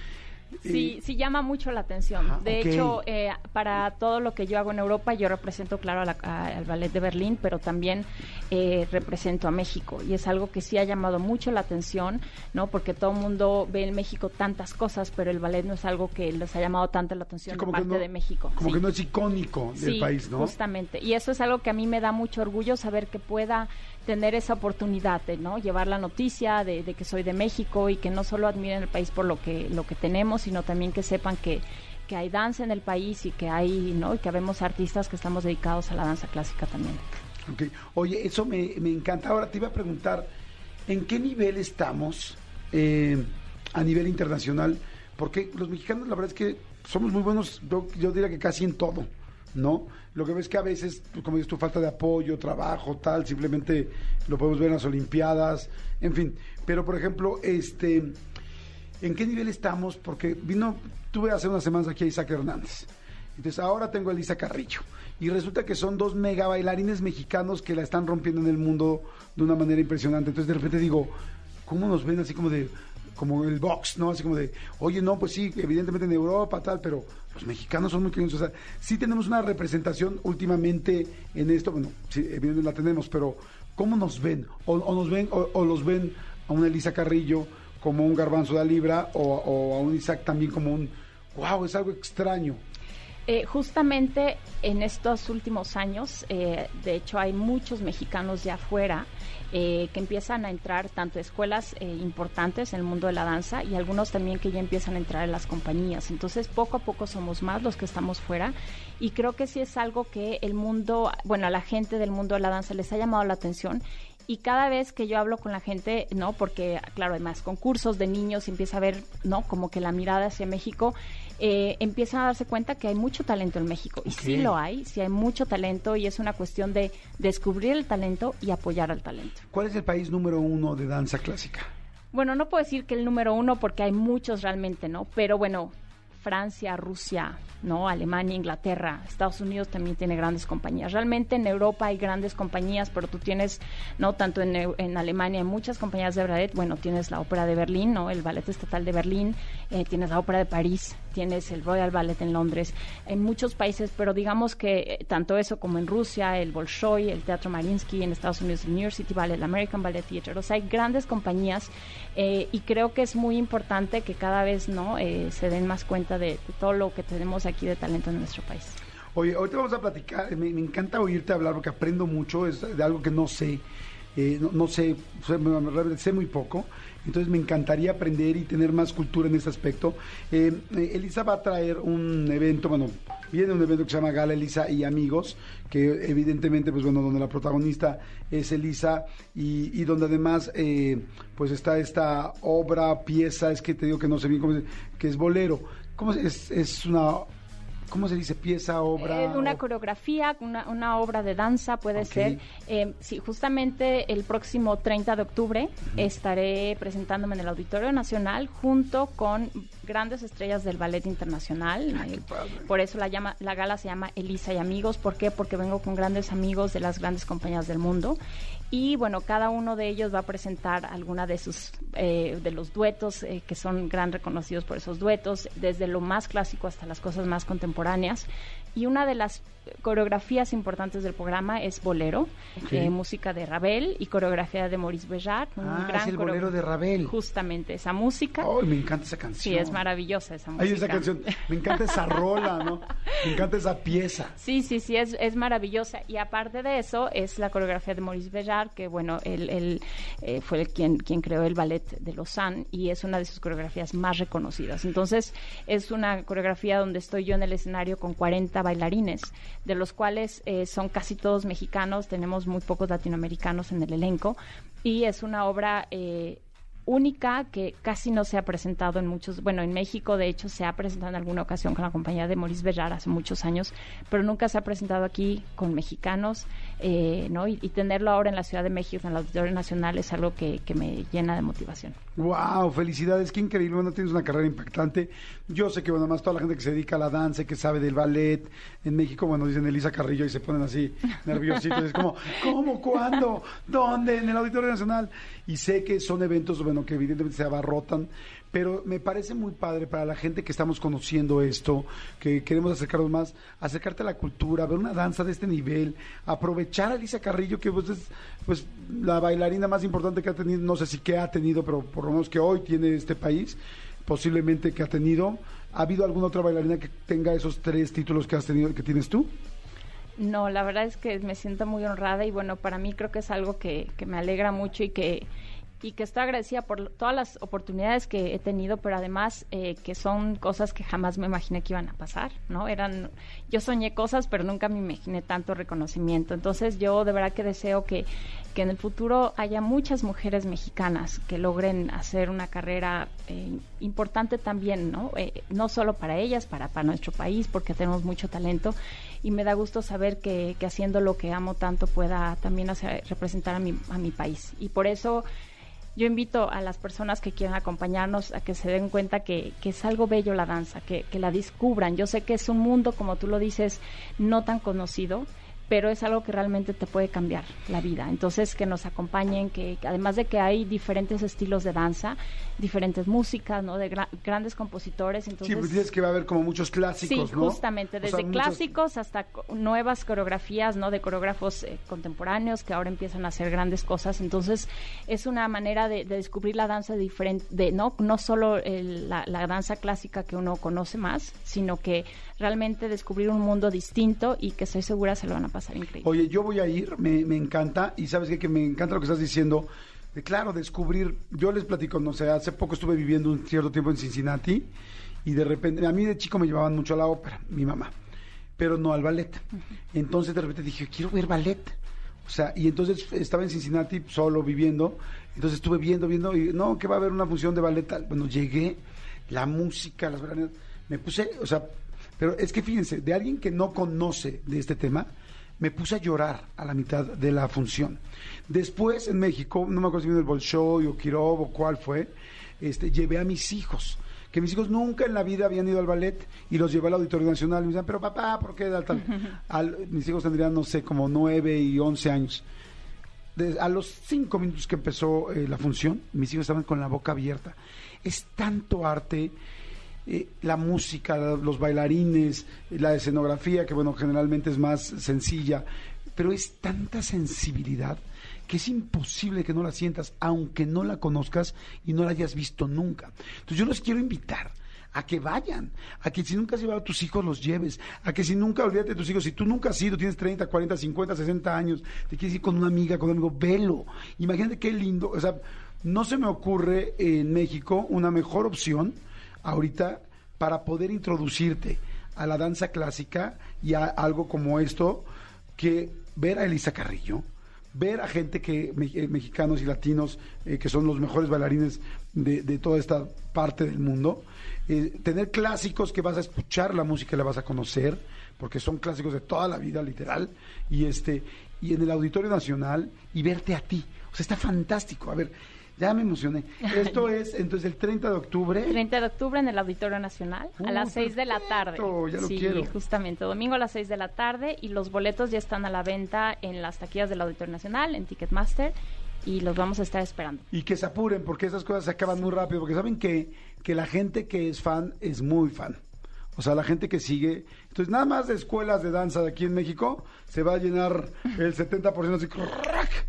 Sí, eh, sí llama mucho la atención. De hecho, eh, para todo lo que yo hago en Europa, yo represento, claro, a la- a- al ballet de Berlín, pero también eh, represento a México. Y es algo que sí ha llamado mucho la atención, ¿no? Porque todo el mundo ve en México tantas cosas, pero el ballet no es algo que les ha llamado tanta la atención sí, como parte no- de México. Como Sí. que no es icónico del Sí, país, ¿no? Justamente. Y eso es algo que a mí me da mucho orgullo saber que pueda tener esa oportunidad de no llevar la noticia de, que soy de México y que no solo admiren el país por lo que lo que tenemos, sino también que sepan que hay danza en el país y que hay, ¿no? Y que vemos artistas que estamos dedicados a la danza clásica también. Oye, eso me, me encanta. Ahora te iba a preguntar, ¿en qué nivel estamos eh, a nivel internacional? Porque los mexicanos, la verdad es que somos muy buenos, yo, yo diría que casi en todo, ¿no? Lo que ves que a veces, como dices tu falta de apoyo, trabajo, tal, simplemente lo podemos ver en las Olimpiadas, en fin. Pero, por ejemplo, este, ¿en qué nivel estamos? Porque vino, tuve hace unas semanas aquí a Isaac Hernández. Entonces ahora tengo a Elisa Carrillo. Y resulta que son dos mega bailarines mexicanos que la están rompiendo en el mundo de una manera impresionante. Entonces de repente digo, ¿cómo nos ven así como de, como el box, ¿no? Así como de, oye, no, pues sí, evidentemente en Europa, tal, pero los mexicanos son muy queridos. O sea, sí tenemos una representación últimamente en esto. Bueno, sí, evidentemente la tenemos, pero ¿cómo nos ven? O, nos ven, o, o los ven a una Elisa Carrillo como un garbanzo de la libra, o a un Isaac también como un, wow, es algo extraño. Eh, justamente en estos últimos años, eh, de hecho, hay muchos mexicanos ya afuera eh, que empiezan a entrar tanto a escuelas eh, importantes en el mundo de la danza y algunos también que ya empiezan a entrar en las compañías. Entonces, poco a poco somos más los que estamos fuera y creo que sí es algo que el mundo, bueno, a la gente del mundo de la danza les ha llamado la atención y cada vez que yo hablo con la gente, ¿no? Porque, claro, hay más concursos de niños y empieza a ver, ¿no? Como que la mirada hacia México, eh, empiezan a darse cuenta que hay mucho talento en México. Y sí Ok. lo hay, sí hay mucho talento y es una cuestión de descubrir el talento y apoyar al talento. ¿Cuál es el país número uno de danza clásica? Bueno, no puedo decir que el número uno porque hay muchos realmente, ¿no? Pero bueno, Francia, Rusia, ¿no? Alemania, Inglaterra, Estados Unidos también tiene grandes compañías. Realmente en Europa hay grandes compañías, pero tú tienes, ¿no? Tanto en Alemania hay muchas compañías de ballet, bueno, tienes la Ópera de Berlín, ¿no? El Ballet Estatal de Berlín, eh, tienes la Ópera de París, tienes el Royal Ballet en Londres, en muchos países, pero digamos que eh, tanto eso como en Rusia, el Bolshoi, el Teatro Mariinsky, en Estados Unidos el New York City Ballet, el American Ballet Theatre, o sea, hay grandes compañías eh, y creo que es muy importante que cada vez no Eh, se den más cuenta de, de todo lo que tenemos aquí de talento en nuestro país. Oye, ahorita vamos a platicar, me, me encanta oírte hablar porque aprendo mucho, es de algo que no sé, eh, no, no sé, sé, sé muy poco, entonces me encantaría aprender y tener más cultura en este aspecto. Eh, eh, Elisa va a traer un evento, bueno, viene un evento que se llama Gala Elisa y Amigos, que evidentemente, pues bueno, donde la protagonista es Elisa y, donde además, eh, pues está esta obra, pieza, es que te digo que no sé bien cómo se que es Bolero. ¿Cómo es? Es, es una ¿cómo se dice? Pieza, obra. Eh, una o- coreografía, una, una obra de danza puede ser. Eh, sí, justamente el próximo 30 de octubre estaré presentándome en el Auditorio Nacional junto con grandes estrellas del ballet internacional. Eh, por eso la, llama, la gala se llama Elisa y Amigos. ¿Por qué? Porque vengo con grandes amigos de las grandes compañías del mundo. Y bueno, cada uno de ellos va a presentar alguna de sus eh, de los duetos eh, que son gran reconocidos por esos duetos, desde lo más clásico hasta las cosas más contemporáneas. Y una de las coreografías importantes del programa es bolero, eh, música de Ravel y coreografía de Maurice Béjart. un Ah, gran es el bolero de Ravel. Justamente esa música. Ay, me encanta esa canción. sí, es maravillosa esa música. Ay, esa canción. Me encanta esa rola, ¿no? Me encanta esa pieza. Sí, sí, sí, es, es maravillosa. Y aparte de eso, es la coreografía de Maurice Béjart, que bueno, él, él, eh, fue el quien, quien creó el ballet de Lausanne y es una de sus coreografías más reconocidas. Entonces, es una coreografía donde estoy yo en el escenario con 40 bailarines, de los cuales eh, son casi todos mexicanos, tenemos muy pocos latinoamericanos en el elenco, y es una obra... eh, única que casi no se ha presentado en muchos, bueno, en México de hecho se ha presentado en alguna ocasión con la compañía de Maurice Béjart hace muchos años, pero nunca se ha presentado aquí con mexicanos, eh, ¿no? Y, tenerlo ahora en la Ciudad de México, en el Auditorio Nacional, es algo que, que me llena de motivación. Wow, felicidades, qué increíble. Bueno, tienes una carrera impactante. Yo sé que, bueno, más toda la gente que se dedica a la danza, que sabe del ballet en México, bueno, dicen Elisa Carrillo y se ponen así nerviositos. Es como, ¿cómo? ¿Cuándo? ¿Dónde? En el Auditorio Nacional. Y sé que son eventos, bueno, que evidentemente se abarrotan, pero me parece muy padre para la gente que estamos conociendo esto, que queremos acercarnos más, acercarte a la cultura, ver una danza de este nivel, aprovechar a Elisa Carrillo, que pues, es pues la bailarina más importante que ha tenido, no sé si que ha tenido, pero por lo menos que hoy tiene este país, posiblemente que ha tenido. ¿Ha habido alguna otra bailarina que tenga esos tres títulos que has tenido, que tienes tú? No, la verdad es que me siento muy honrada y bueno, para mí creo que es algo que, que me alegra mucho y que y que estoy agradecida por todas las oportunidades que he tenido, pero además eh, que son cosas que jamás me imaginé que iban a pasar, ¿no? Eran, yo soñé cosas, pero nunca me imaginé tanto reconocimiento. Entonces yo de verdad que deseo que, que en el futuro haya muchas mujeres mexicanas que logren hacer una carrera eh, importante también, ¿no? Eh, no solo para ellas, para, para nuestro país, porque tenemos mucho talento y me da gusto saber que, que haciendo lo que amo tanto pueda también representar a mi, a mi país. Y por eso yo invito a las personas que quieran acompañarnos a que se den cuenta que, que es algo bello la danza, que, que la descubran. Yo sé que es un mundo, como tú lo dices, no tan conocido, pero es algo que realmente te puede cambiar la vida. Entonces, que nos acompañen, que además de que hay diferentes estilos de danza, diferentes músicas, ¿no? De gra- grandes compositores, entonces... sí, pues dices que va a haber como muchos clásicos, Sí, ¿no? justamente, O desde sea, clásicos hasta nuevas coreografías, ¿no? De coreógrafos eh, contemporáneos que ahora empiezan a hacer grandes cosas. Entonces, es una manera de, de descubrir la danza diferente, de no, no solo el- la, la danza clásica que uno conoce más, sino que realmente descubrir un mundo distinto y que estoy segura se lo van a pasar increíble. Oye, yo voy a ir, me, me encanta, y sabes qué? que me encanta lo que estás diciendo, claro, descubrir, yo les platico, no sé, hace poco estuve viviendo un cierto tiempo en Cincinnati, y de repente, a mí de chico me llevaban mucho a la ópera, mi mamá, pero no al ballet. Entonces de repente dije, quiero ver ballet. O sea, y entonces estaba en Cincinnati solo viviendo, entonces estuve viendo, viendo, y no, que va a haber una función de ballet tal. Bueno, llegué, la música, las bailarinas, me puse, o sea, pero es que fíjense, de alguien que no conoce de este tema, me puse a llorar a la mitad de la función. Después en México, no me acuerdo si vino el Bolshoi o Kirov o cuál fue, este, llevé a mis hijos, que mis hijos nunca en la vida habían ido al ballet y los llevé al Auditorio Nacional y me decían, pero papá, ¿por qué tal? tal?". Al- mis hijos tendrían, no sé, como nueve y once años. De- a los cinco minutos que empezó eh, la función, mis hijos estaban con la boca abierta. Es tanto arte, eh, la música, los bailarines, eh, la escenografía, que bueno, generalmente es más sencilla, pero es tanta sensibilidad que es imposible que no la sientas, aunque no la conozcas y no la hayas visto nunca. Entonces yo los quiero invitar a que vayan, a que si nunca has llevado a tus hijos los lleves, a que si nunca, olvídate de tus hijos, si tú nunca has ido, tienes 30, 40, 50, 60 años, te quieres ir con una amiga, con un amigo, velo. Imagínate qué lindo, o sea, no se me ocurre en México una mejor opción ahorita para poder introducirte a la danza clásica y a algo como esto que ver a Elisa Carrillo, ver a gente que eh, mexicanos y latinos eh, que son los mejores bailarines de, de toda esta parte del mundo, eh, tener clásicos que vas a escuchar la música y la vas a conocer, porque son clásicos de toda la vida, literal, y este y en el Auditorio Nacional y verte a ti. O sea, está fantástico. A ver, ya me emocioné. Esto es entonces el 30 de octubre. 30 de octubre en el Auditorio Nacional a las 6 de la tarde. ya lo sí, quiero. justamente, domingo a las 6 de la tarde y los boletos ya están a la venta en las taquillas del Auditorio Nacional, en Ticketmaster y los vamos a estar esperando. Y que se apuren, porque esas cosas se acaban muy rápido, porque saben que, que la gente que es fan es muy fan. O sea, la gente que sigue. Entonces, nada más de escuelas de danza de aquí en México, se va a llenar el 70% así. ¡crack!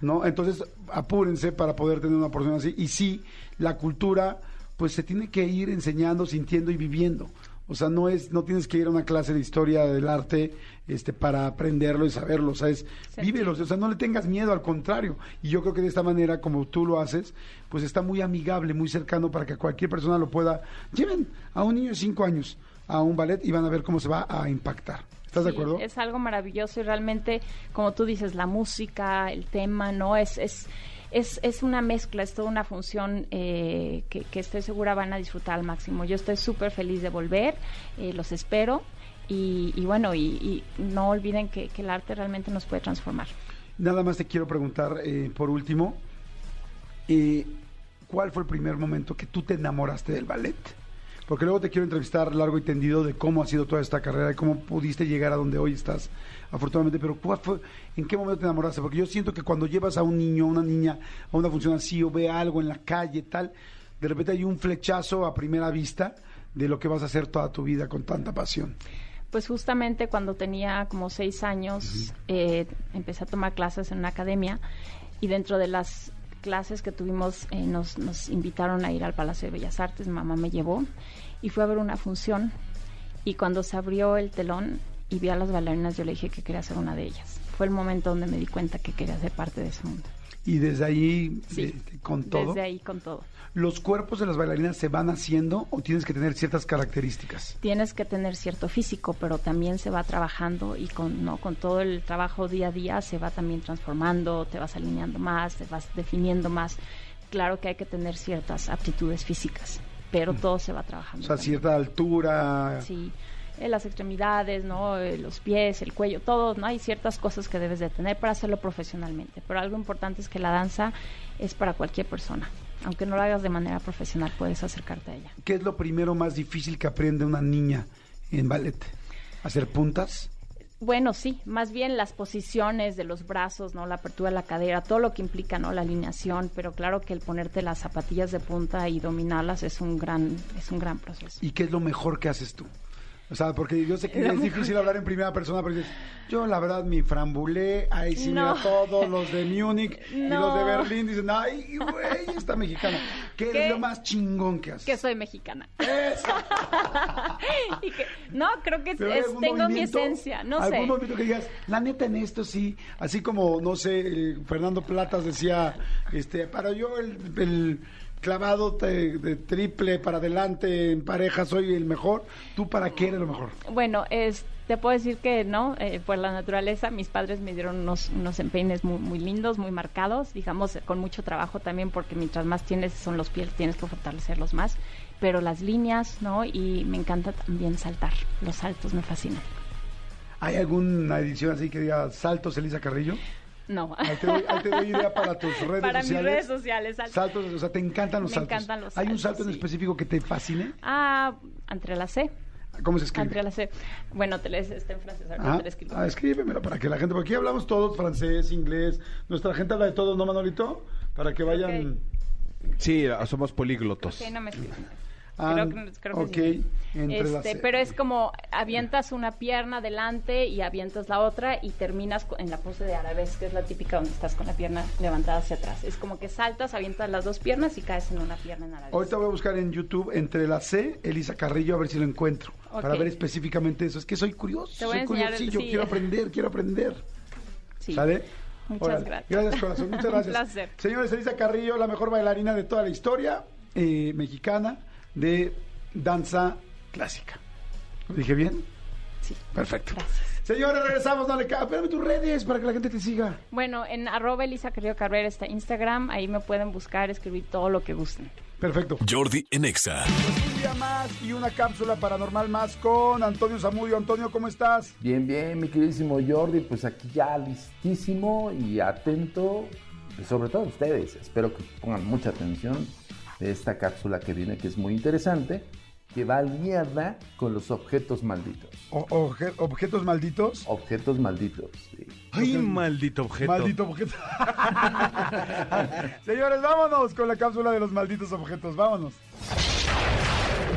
¿No? Entonces, apúrense para poder tener una porción así. Y sí, la cultura, pues se tiene que ir enseñando, sintiendo y viviendo. O sea, no es, no tienes que ir a una clase de historia del arte este, para aprenderlo y saberlo. O sea, es Sí. vívelo. O sea, no le tengas miedo, al contrario. Y yo creo que de esta manera, como tú lo haces, pues está muy amigable, muy cercano para que cualquier persona lo pueda. Lleven a un niño de 5 años a un ballet y van a ver cómo se va a impactar. ¿Estás de acuerdo? Es algo maravilloso y realmente, como tú dices, la música, el tema, ¿no? Es, es, es, es una mezcla, es toda una función eh, que, que estoy segura van a disfrutar al máximo. Yo estoy súper feliz de volver, eh, los espero y, y bueno, y, y no olviden que, que el arte realmente nos puede transformar. Nada más te quiero preguntar, eh, por último, eh, ¿cuál fue el primer momento que tú te enamoraste del ballet? Porque luego te quiero entrevistar largo y tendido de cómo ha sido toda esta carrera y cómo pudiste llegar a donde hoy estás, afortunadamente. Pero ¿cuál fue, ¿en qué momento te enamoraste? Porque yo siento que cuando llevas a un niño, a una niña, a una función así o ve algo en la calle, tal, de repente hay un flechazo a primera vista de lo que vas a hacer toda tu vida con tanta pasión. Pues justamente cuando tenía como seis años eh, empecé a tomar clases en una academia y dentro de las clases que tuvimos eh, nos, nos invitaron a ir al Palacio de Bellas Artes, mamá me llevó y fue a ver una función y cuando se abrió el telón y vi a las bailarinas yo le dije que quería ser una de ellas. Fue el momento donde me di cuenta que quería ser parte de ese mundo. Y desde ahí, Sí, eh, con todo. Desde ahí con todo. ¿Los cuerpos de las bailarinas se van haciendo o tienes que tener ciertas características? tienes que tener cierto físico, pero también se va trabajando y con no con todo el trabajo día a día se va también transformando, te vas alineando más, te vas definiendo más. Claro que hay que tener ciertas aptitudes físicas, pero todo se va O trabajando. sea, también. cierta altura. Sí, eh, las extremidades, ¿no? Eh, los pies, el cuello, todo, ¿no? Hay ciertas cosas que debes de tener para hacerlo profesionalmente, pero algo importante es que la danza es para cualquier persona. Aunque no lo hagas de manera profesional, puedes acercarte a ella. ¿Qué es lo primero más difícil que aprende una niña en ballet? ¿Hacer puntas? Bueno, sí, más bien las posiciones de los brazos, ¿no? La apertura de la cadera, todo lo que implica, ¿no? La alineación, pero claro que el ponerte las zapatillas de punta y dominarlas es un gran, es un gran proceso. ¿Y qué es lo mejor que haces tú? O sea, porque yo sé que es difícil hablar en primera persona, pero dices, yo la verdad mi frambulé, ahí sí No. mira todos los de Múnich y los de Berlín dicen, ay, güey, está mexicana. ¿Qué, ¿Qué? es lo más chingón que haces? Que soy mexicana. Eso. Y que- no, creo que es- algún tengo mi esencia, no algún sé. movimiento que digas, la neta en esto sí, así como, no sé, Fernando Platas decía, este, para yo el, el clavado te- de triple para adelante en pareja soy el mejor, ¿tú para qué eres lo mejor? Bueno, es, te puedo decir que no, eh, por la naturaleza, mis padres me dieron unos, unos empeines muy, muy lindos, muy marcados, digamos, con mucho trabajo también, porque mientras más tienes son los pies, tienes que fortalecerlos más, pero las líneas, ¿no? Y me encanta también saltar, los saltos me fascinan. ¿Hay alguna edición así que diga Saltos Elisa Carrillo? No. Ahí te doy, ahí te doy idea para tus redes Para mis sociales. redes sociales, saltos. Saltos, o sea, te encantan los Me saltos. encantan los ¿Hay un saltos, salto en específico que te fascine? Ah, entre la C. ¿Cómo se escribe? Entre la C. Bueno, te lees está en francés, ahorita Ah, te escribo. ah, escríbemelo para que la gente, porque aquí hablamos todos francés, inglés, nuestra gente habla de todo, ¿no, Manolito? Para que vayan... Sí, somos políglotos. Ok, no me escribes. Ah, Creo que, creo que ok, sí. entre Este, C. pero es como avientas una pierna adelante y avientas la otra y terminas en la pose de arabesque, que es la típica donde estás con la pierna levantada hacia atrás. Es como que saltas, avientas las dos piernas y caes en una pierna en arabesque. Ahorita voy a buscar en YouTube entre la C, Elisa Carrillo, a ver si lo encuentro. Para ver específicamente eso. Es que soy curioso, Te voy a soy enseñar el- curiosillo, sí. quiero aprender, quiero aprender. Sí. ¿Sale? Muchas Órale. gracias. Gracias, corazón. Muchas gracias. Un placer. Señores, Elisa Carrillo, la mejor bailarina de toda la historia eh, mexicana de danza clásica. ¿Lo dije bien? Sí. Perfecto. Gracias. Señores, regresamos, dale, espérame tus redes para que la gente te siga. Bueno, en arroba Elisa Carrillo Carrera está Instagram. Ahí me pueden buscar, escribir todo lo que gusten. Perfecto. Jordi en Exa. Un día más y una cápsula paranormal más con Antonio Zamudio. Antonio, ¿cómo estás? Bien, bien, mi queridísimo Jordi, pues aquí ya listísimo y atento, y sobre todo ustedes. Espero que pongan mucha atención de esta cápsula que viene, que es muy interesante, que va aliada con los objetos malditos. O- oje- objetos malditos. Objetos malditos. sí. Ay, maldito objeto. Maldito objeto. Señores, vámonos con la cápsula de los malditos objetos. Vámonos.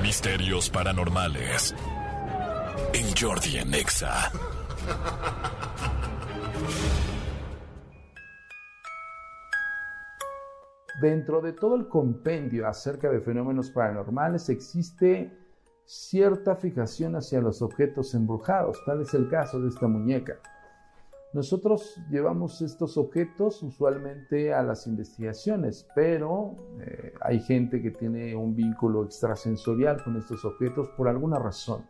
Misterios paranormales. En Jordi en Exa. Dentro de todo el compendio acerca de fenómenos paranormales existe cierta fijación hacia los objetos embrujados, tal es el caso de esta muñeca. Nosotros llevamos estos objetos usualmente a las investigaciones, pero eh, hay gente que tiene un vínculo extrasensorial con estos objetos por alguna razón.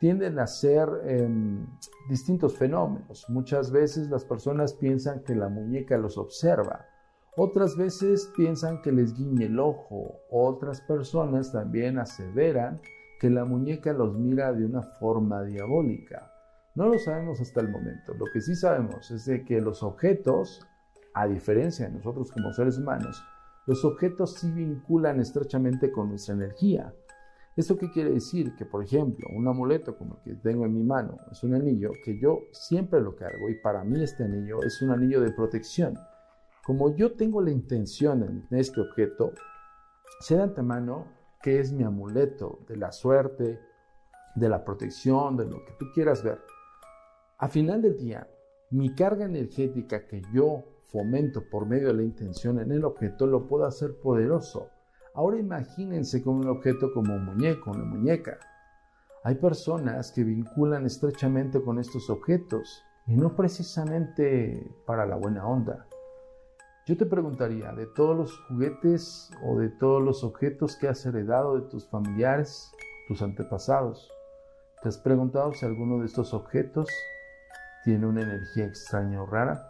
Tienden a ser em, distintos fenómenos. Muchas veces las personas piensan que la muñeca los observa, otras veces piensan que les guiñe el ojo, otras personas también aseveran que la muñeca los mira de una forma diabólica. No lo sabemos hasta el momento. Lo que sí sabemos es de que los objetos, a diferencia de nosotros como seres humanos, los objetos sí vinculan estrechamente con nuestra energía. ¿Esto qué quiere decir? Que, por ejemplo, un amuleto como el que tengo en mi mano es un anillo que yo siempre lo cargo y para mí este anillo es un anillo de protección. Como yo tengo la intención en este objeto, sé de antemano que es mi amuleto de la suerte, de la protección, de lo que tú quieras ver. A final del día, mi carga energética que yo fomento por medio de la intención en el objeto lo puedo hacer poderoso. Ahora imagínense con un objeto como un muñeco, una muñeca. Hay personas que vinculan estrechamente con estos objetos y no precisamente para la buena onda. Yo te preguntaría, de todos los juguetes o de todos los objetos que has heredado de tus familiares, tus antepasados, ¿te has preguntado si alguno de estos objetos tiene una energía extraña o rara?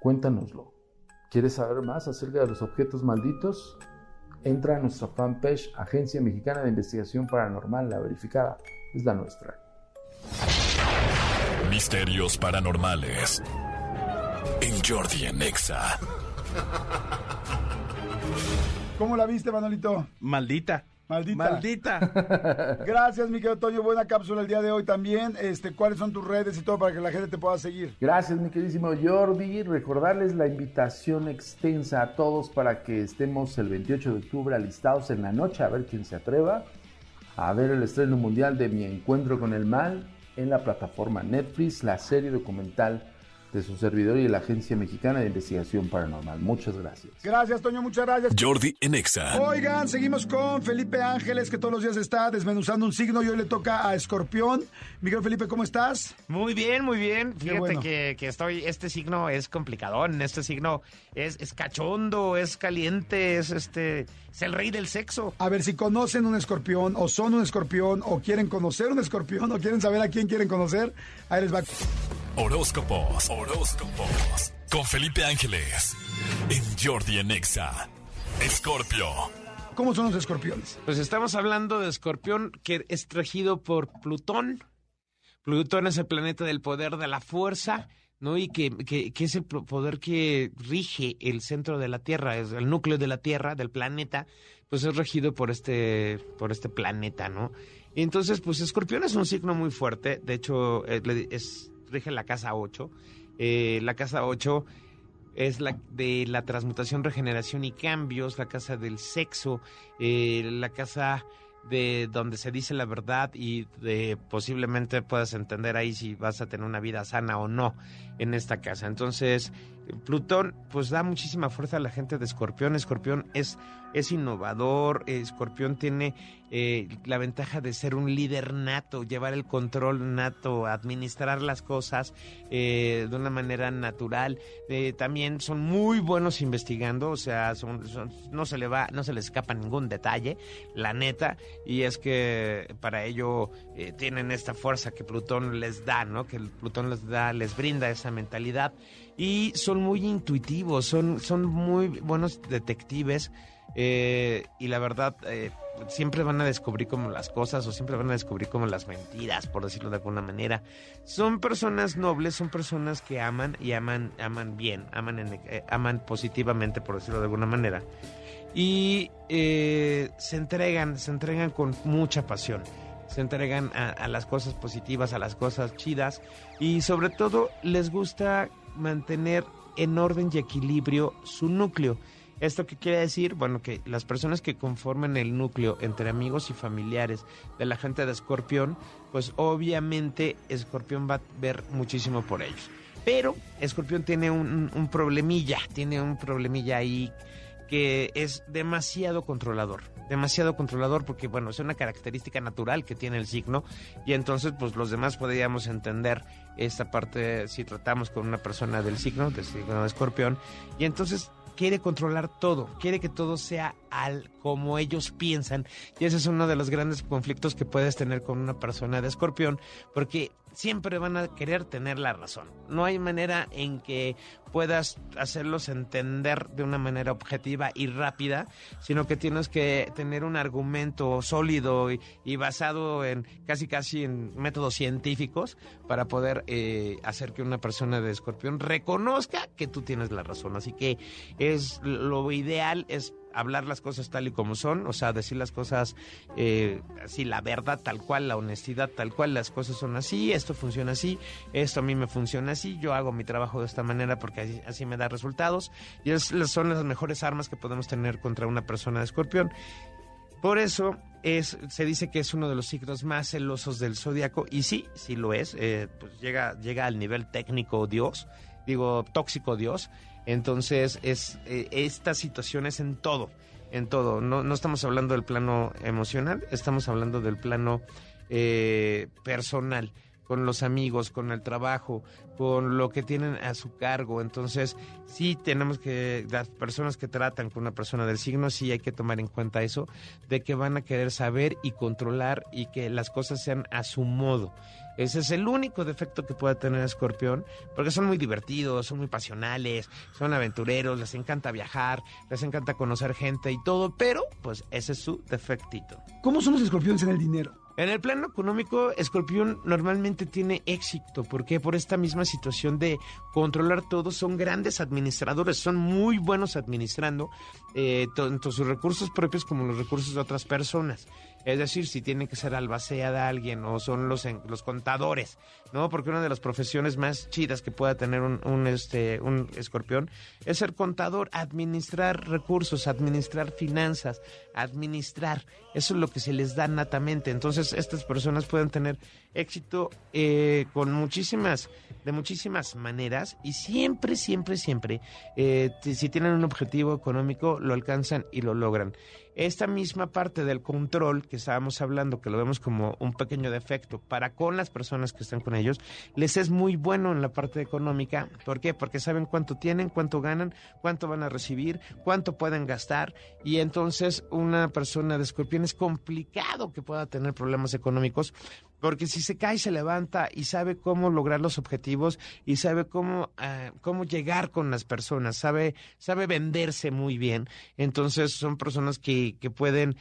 Cuéntanoslo. ¿Quieres saber más acerca de los objetos malditos? Entra a nuestra fanpage Agencia Mexicana de Investigación Paranormal, la verificada. Es la nuestra. Misterios paranormales. En Jordi en Exa. ¿Cómo la viste, Manolito? Maldita. Maldita. Maldita. Gracias, mi querido Toño. Buena cápsula el día de hoy también. Este, ¿Cuáles son tus redes y todo para que la gente te pueda seguir? Gracias, mi queridísimo Jordi. Recordarles la invitación extensa a todos para que estemos el 28 de octubre alistados en la noche a ver quién se atreva a ver el estreno mundial de Mi Encuentro con el Mal en la plataforma Netflix, la serie documental de su servidor y de la Agencia Mexicana de Investigación Paranormal. Muchas gracias. Gracias, Toño. Muchas gracias. Jordi en Exa. Oigan, seguimos con Felipe Ángeles, que todos los días está desmenuzando un signo y hoy le toca a Escorpión. Miguel Felipe, ¿cómo estás? Muy bien, muy bien. Fíjate bueno. que, que estoy, este signo es complicadón, este signo es, es cachondo, es caliente, es este, es el rey del sexo. A ver si conocen un escorpión, o son un escorpión, o quieren conocer un escorpión, o quieren saber a quién quieren conocer. Ahí les va. Horóscopos. Horóscopos. Con Felipe Ángeles. En Jordi en Exa. Escorpio. ¿Cómo son los escorpiones? Pues estamos hablando de Escorpión, que es regido por Plutón. Plutón es el planeta del poder de la fuerza, ¿no? Y que, que, que es el poder que rige el centro de la Tierra, es el núcleo de la Tierra, del planeta, pues es regido por este, por este planeta, ¿no? Y entonces, pues Escorpión es un signo muy fuerte, de hecho, eh, es, rige la casa 8. Eh, la casa 8 es la de la transmutación, regeneración y cambios, la casa del sexo, eh, la casa de donde se dice la verdad y de posiblemente puedas entender ahí si vas a tener una vida sana o no en esta casa. Entonces, Plutón pues da muchísima fuerza a la gente de Escorpión. Escorpión es, es innovador, Escorpión tiene eh, la ventaja de ser un líder nato, llevar el control nato, administrar las cosas eh, de una manera natural. Eh, también son muy buenos investigando, o sea, son, no se le va, no se les escapa ningún detalle, la neta, y es que para ello tienen esta fuerza que Plutón les da, ¿no? Que Plutón les da, les brinda esa mentalidad y son muy intuitivos, son, son muy buenos detectives eh, y la verdad eh, siempre van a descubrir como las cosas o siempre van a descubrir como las mentiras, por decirlo de alguna manera. Son personas nobles, son personas que aman y aman, aman bien, aman, eh, aman positivamente, por decirlo de alguna manera. Y se entregan, se entregan con mucha pasión se entregan a, las cosas positivas, a las cosas chidas y sobre todo les gusta mantener en orden y equilibrio su núcleo. ¿Esto qué quiere decir? Bueno, que las personas que conforman el núcleo entre amigos y familiares de la gente de Escorpión, pues obviamente Escorpión va a ver muchísimo por ellos. Pero Escorpión tiene un, un problemilla, tiene un problemilla ahí que es demasiado controlador demasiado controlador porque, bueno, es una característica natural que tiene el signo y entonces, pues los demás podríamos entender esta parte si tratamos con una persona del signo, del signo de escorpión, y entonces quiere controlar todo, quiere que todo sea al como ellos piensan. Y ese es uno de los grandes conflictos que puedes tener con una persona de escorpión, porque siempre van a querer tener la razón. No hay manera en que puedas hacerlos entender de una manera objetiva y rápida, sino que tienes que tener un argumento sólido y, basado en casi casi en métodos científicos para poder eh, hacer que una persona de escorpión reconozca que tú tienes la razón. Así que es lo ideal es hablar las cosas tal y como son, o sea, decir las cosas eh, así, la verdad tal cual, la honestidad tal cual, las cosas son así, esto funciona así, esto a mí me funciona así, yo hago mi trabajo de esta manera porque así, me da resultados y es, son las mejores armas que podemos tener contra una persona de escorpión. Por eso es, se dice que es uno de los signos más celosos del zodiaco y sí, sí lo es, eh, pues llega, llega al nivel técnico Dios, digo tóxico Dios, entonces, es eh, esta situación es en todo, en todo. No, no estamos hablando del plano emocional, estamos hablando del plano eh, personal con los amigos, con el trabajo, con lo que tienen a su cargo. Entonces, sí tenemos que, las personas que tratan con una persona del signo, sí hay que tomar en cuenta eso, de que van a querer saber y controlar y que las cosas sean a su modo. Ese es el único defecto que puede tener Escorpión, porque son muy divertidos, son muy pasionales, son aventureros, les encanta viajar, les encanta conocer gente y todo, pero pues ese es su defectito. ¿Cómo son los escorpiones en el dinero? En el plano económico, Escorpión normalmente tiene éxito. porque Por esta misma situación de controlar todo, son grandes administradores, son muy buenos administrando eh, tanto sus recursos propios como los recursos de otras personas. Es decir, si tiene que ser albacea de alguien o son los, los contadores, ¿no? Porque una de las profesiones más chidas que pueda tener un, este, un escorpión es ser contador, administrar recursos, administrar finanzas, administrar. Eso es lo que se les da natamente. Entonces, estas personas pueden tener éxito eh, con muchísimas, de muchísimas maneras y siempre, siempre, siempre, eh, si tienen un objetivo económico, lo alcanzan y lo logran esta misma parte del control que estábamos hablando, que lo vemos como un pequeño defecto para con las personas que están con ellos, les es muy bueno en la parte económica. ¿Por qué? Porque saben cuánto tienen, cuánto ganan, cuánto van a recibir, cuánto pueden gastar. Y entonces una persona de escorpión es complicado que pueda tener problemas económicos porque si se cae, se levanta y sabe cómo lograr los objetivos y sabe cómo, uh, cómo llegar con las personas, sabe, sabe venderse muy bien. Entonces son personas que, que pueden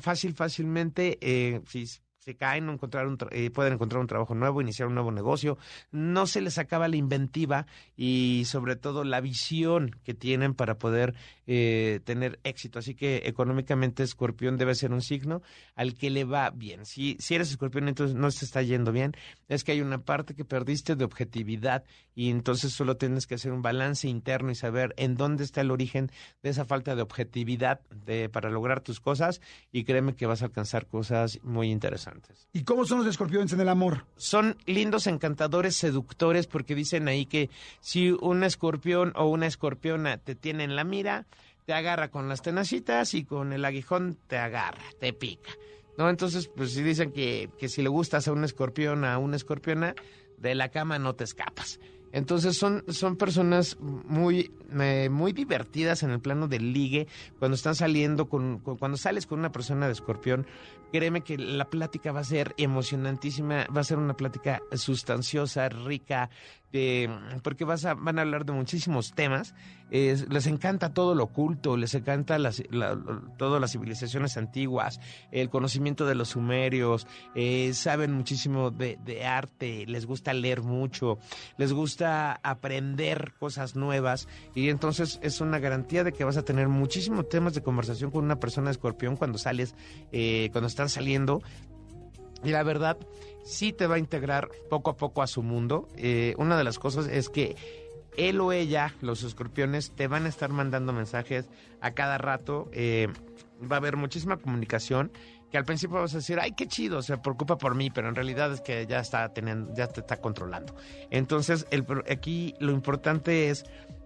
fácil, fácilmente, eh, si se caen, encontrar un eh, pueden encontrar un trabajo nuevo, iniciar un nuevo negocio. No se les acaba la inventiva y sobre todo la visión que tienen para poder eh, tener éxito. Así que económicamente Escorpión debe ser un signo al que le va bien. Si, si eres Escorpión entonces no se está yendo bien, es que hay una parte que perdiste de objetividad y entonces solo tienes que hacer un balance interno y saber en dónde está el origen de esa falta de objetividad de, para lograr tus cosas y créeme que vas a alcanzar cosas muy interesantes. ¿Y cómo son los escorpiones en el amor? Son lindos, encantadores, seductores, porque dicen ahí que si un escorpión o una escorpiona te tiene en la mira, te agarra con las tenacitas y con el aguijón te agarra, te pica. ¿No? Entonces, pues si dicen que, que si le gustas a un escorpión, a una escorpiona, de la cama no te escapas. Entonces son, son personas muy, eh, muy divertidas en el plano del ligue. Cuando están saliendo con, con- cuando sales con una persona de escorpión, créeme que la plática va a ser emocionantísima, va a ser una plática sustanciosa, rica, porque vas a, van a hablar de muchísimos temas. Les encanta todo lo oculto, les encanta todas las civilizaciones antiguas, el conocimiento de los sumerios, eh, saben muchísimo de, de arte, les gusta leer mucho, les gusta aprender cosas nuevas y entonces es una garantía de que vas a tener muchísimos temas de conversación con una persona escorpión cuando sales, eh, cuando están saliendo. Y la verdad, sí te va a integrar poco a poco a su mundo. Eh, una de las cosas es que él o ella, los escorpiones, te van a estar mandando mensajes a cada rato. eh, va a haber muchísima comunicación que al principio vas a decir, ay, qué chido, se preocupa por mí, pero en realidad es que ya está teniendo, ya te está controlando. Entonces, el, aquí lo importante es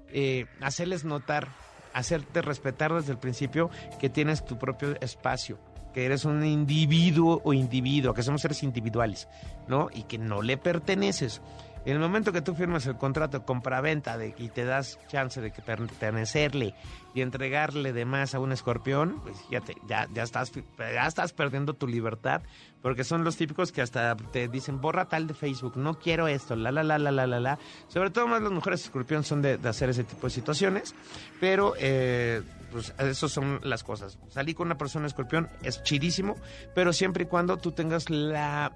eh, hacerles notar, hacerte respetar desde el principio que tienes tu propio espacio, que eres un individuo o individuo, que somos seres individuales, ¿no? Y que no le perteneces. En el momento que tú firmas el contrato de compraventa de, y te das chance de que pertenecerle y entregarle de más a un escorpión, pues fíjate, ya, ya, estás, ya estás perdiendo tu libertad, porque son los típicos que hasta te dicen, borra tal de Facebook, no quiero esto, la, la, la, la, la, la, la. Sobre todo más las mujeres escorpión son de, de hacer ese tipo de situaciones, pero eh, pues esas son las cosas. Salir con una persona escorpión es chidísimo, pero siempre y cuando tú tengas la,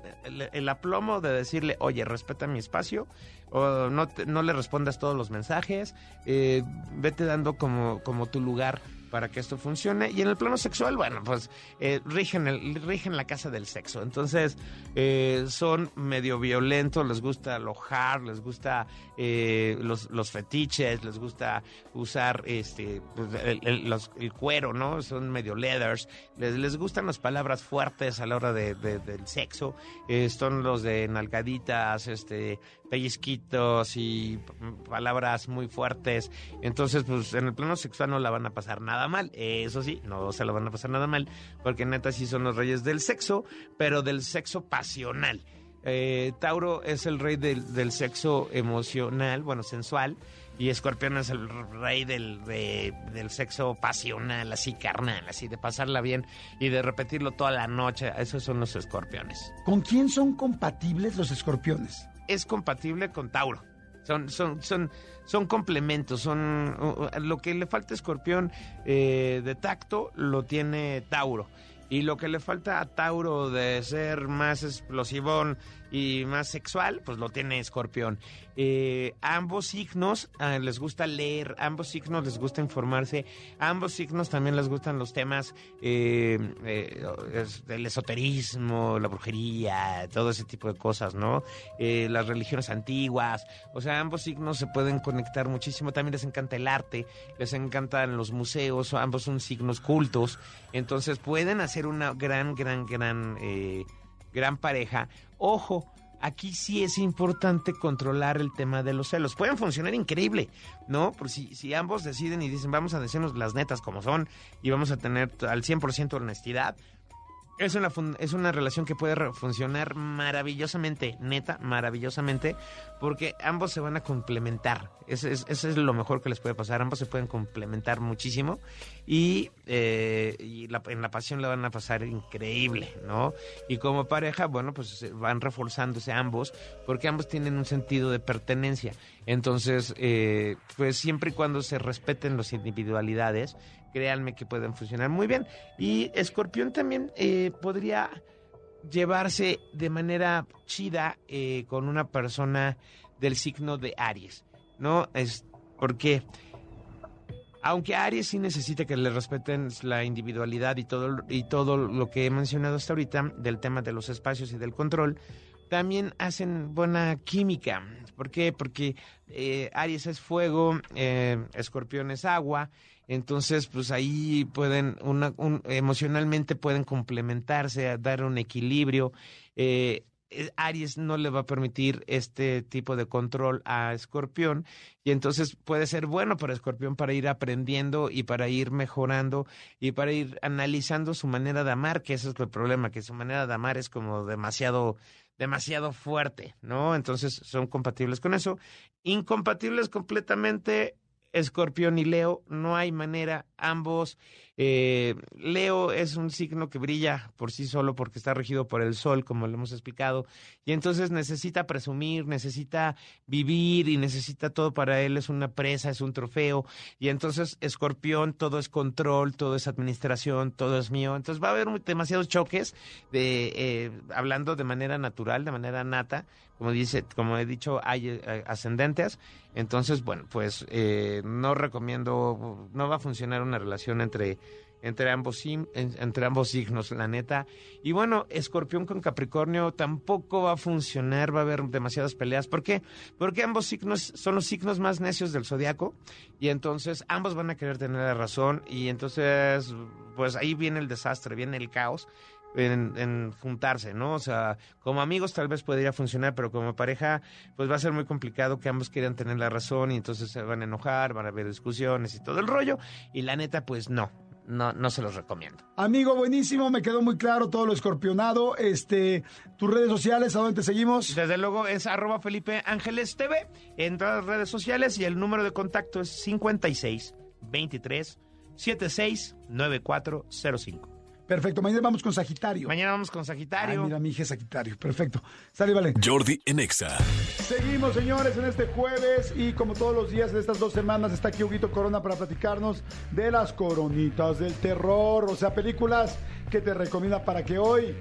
el, aplomo de decirle, oye, respeta mi espacio, o no, te- no le respondas todos los mensajes, eh, vete dando como, como tu lugar para que esto funcione. Y en el plano sexual, bueno, pues eh, rigen, el, rigen la casa del sexo. Entonces, eh, son medio violentos, les gusta lo hard, les gusta eh, los, los fetiches, les gusta usar este pues, el cuero, ¿no? Son medio leathers. Les, les gustan las palabras fuertes a la hora de- de- del sexo. Eh, son los de nalgaditas, este pellizquitos y palabras muy fuertes. Entonces, pues en el plano sexual no la van a pasar nada mal. Eso sí, no se la van a pasar nada mal, porque neta sí son los reyes del sexo, pero del sexo pasional. Eh, Tauro es el rey del, del sexo emocional, bueno, sensual, y Escorpión es el rey del, de- del sexo pasional, así carnal, así de pasarla bien y de repetirlo toda la noche. Esos son los escorpiones. ¿Con quién son compatibles los escorpiones? Es compatible con Tauro. Son, son, son, son complementos, son lo que le falta a Escorpión eh, de tacto lo tiene Tauro. Y lo que le falta a Tauro de ser más explosivón y más sexual, pues lo tiene Escorpión. Eh, ambos signos ah, les gusta leer, ambos signos les gusta informarse, ambos signos también les gustan los temas eh, eh, del esoterismo, la brujería, todo ese tipo de cosas, ¿no? Eh, las religiones antiguas, o sea, ambos signos se pueden conectar muchísimo, también les encanta el arte, les encantan los museos, ambos son signos cultos, entonces pueden hacer una gran, gran, gran, gran pareja. Ojo, aquí sí es importante controlar el tema de los celos. Pueden funcionar increíble, ¿no? Por si, si ambos deciden y dicen, vamos a decirnos las netas como son y vamos a tener al 100% honestidad. Es una, es una relación que puede funcionar maravillosamente, neta, maravillosamente, porque ambos se van a complementar. Ese es, lo mejor que les puede pasar. Ambos se pueden complementar muchísimo y, eh, y la- en la pasión la van a pasar increíble, ¿no? Y como pareja, bueno, pues van reforzándose ambos, porque ambos tienen un sentido de pertenencia. Entonces, eh, pues siempre y cuando se respeten las individualidades, créanme que pueden funcionar muy bien. Y Escorpión también eh, podría llevarse de manera chida eh, con una persona del signo de Aries, ¿no? Es porque aunque Aries sí necesita que le respeten la individualidad y todo y todo lo que he mencionado hasta ahorita del tema de los espacios y del control, también hacen buena química. ¿Por qué? Porque eh, Aries es fuego, eh, Escorpión es agua, Entonces, pues ahí pueden, una, un- emocionalmente pueden complementarse, dar un equilibrio. Eh, eh, Aries no le va a permitir este tipo de control a Escorpión y entonces puede ser bueno para Escorpión para ir aprendiendo y para ir mejorando y para ir analizando su manera de amar, que ese es el problema, que su manera de amar es como demasiado demasiado fuerte, ¿no? Entonces son compatibles con eso. Incompatibles completamente Escorpión y Leo, no hay manera, ambos. Eh, Leo es un signo que brilla por sí solo porque está regido por el sol, como lo hemos explicado, y entonces necesita presumir, necesita vivir y necesita todo para él, es una presa, es un trofeo, y entonces Escorpión todo es control, todo es administración, todo es mío, entonces va a haber demasiados choques de eh, hablando de manera natural, de manera nata, como dice, como he dicho, hay eh, ascendentes, entonces bueno, pues eh, no recomiendo, no va a funcionar una relación entre entre ambos entre ambos signos, la neta. Y bueno, Escorpión con Capricornio tampoco va a funcionar, va a haber demasiadas peleas. ¿Por qué? Porque ambos signos son los signos más necios del zodiaco y entonces ambos van a querer tener la razón y entonces pues ahí viene el desastre, viene el caos. En juntarse, ¿no? O sea, como amigos tal vez podría funcionar, pero como pareja, pues va a ser muy complicado que ambos quieran tener la razón y entonces se van a enojar, van a haber discusiones y todo el rollo. Y la neta, pues no, no, no se los recomiendo. Amigo, buenísimo, me quedó muy claro todo lo escorpionado. Este, tus redes sociales, ¿a dónde te seguimos? Desde luego es arroba Felipe Ángeles TV en todas las redes sociales y el número de contacto es 56 23 76 9405. Perfecto, mañana vamos con Sagitario. Mañana vamos con Ay, Sagitario. mira, mi hija es Sagitario. Perfecto. Sale, vale. Jordi en Exa. Seguimos, señores, en este jueves y como todos los días de estas dos semanas está aquí Huguito Corona para platicarnos de las coronitas del terror, o sea, películas que te recomienda para que hoy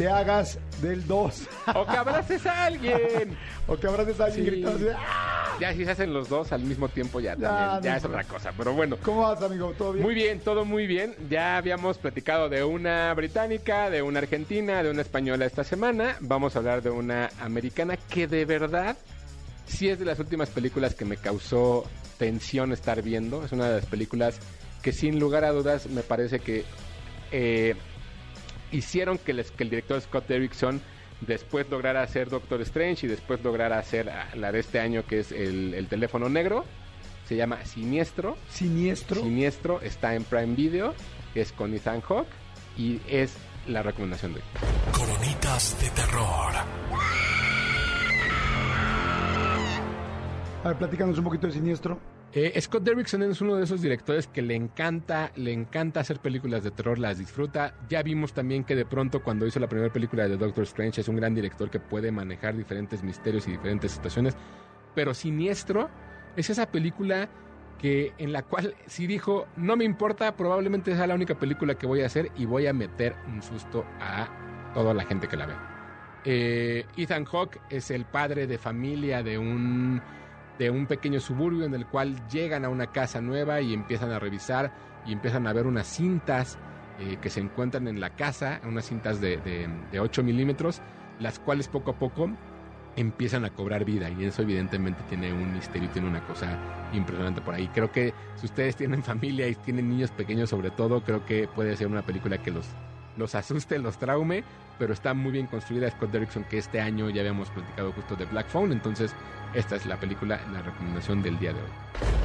te hagas del 2 O que abraces a alguien. o que abraces a alguien Sí. gritando ¡ah! Ya si se hacen los dos al mismo tiempo ya, Ya, también, ya no es otra cosa. Pero bueno. ¿Cómo vas, amigo? ¿Todo bien? Muy bien, todo muy bien. Ya habíamos platicado de una británica, de una argentina, de una española esta semana. Vamos a hablar de una americana que de verdad sí es de las últimas películas que me causó tensión estar viendo. Es una de las películas que sin lugar a dudas me parece que eh, hicieron que, les- que el director Scott Derrickson después lograra hacer Doctor Strange y después lograra hacer ah, la de este año que es el, el teléfono negro. Se llama Siniestro. Siniestro. Siniestro está en Prime Video, es con Ethan Hawke y es la recomendación de hoy. Coronitas de terror. A ver, platícanos un poquito de Siniestro. Eh, Scott Derrickson es uno de esos directores que le encanta, le encanta hacer películas de terror, las disfruta. Ya vimos también que de pronto cuando hizo la primera película de Doctor Strange es un gran director que puede manejar diferentes misterios y diferentes situaciones. Pero Siniestro es esa película que en la cual sí dijo, no me importa, probablemente sea la única película que voy a hacer y voy a meter un susto a toda la gente que la ve. Eh, Ethan Hawke es el padre de familia de un de un pequeño suburbio en el cual llegan a una casa nueva y empiezan a revisar y empiezan a ver unas cintas eh, que se encuentran en la casa, unas cintas de, de, de 8 milímetros, las cuales poco a poco empiezan a cobrar vida y eso evidentemente tiene un misterio, tiene una cosa impresionante por ahí. Creo que si ustedes tienen familia y tienen niños pequeños sobre todo, creo que puede ser una película que los, los asuste, los traume, pero está muy bien construida. Scott Derrickson, que este año ya habíamos platicado justo de Black Phone, entonces esta es la película, la recomendación del día de hoy.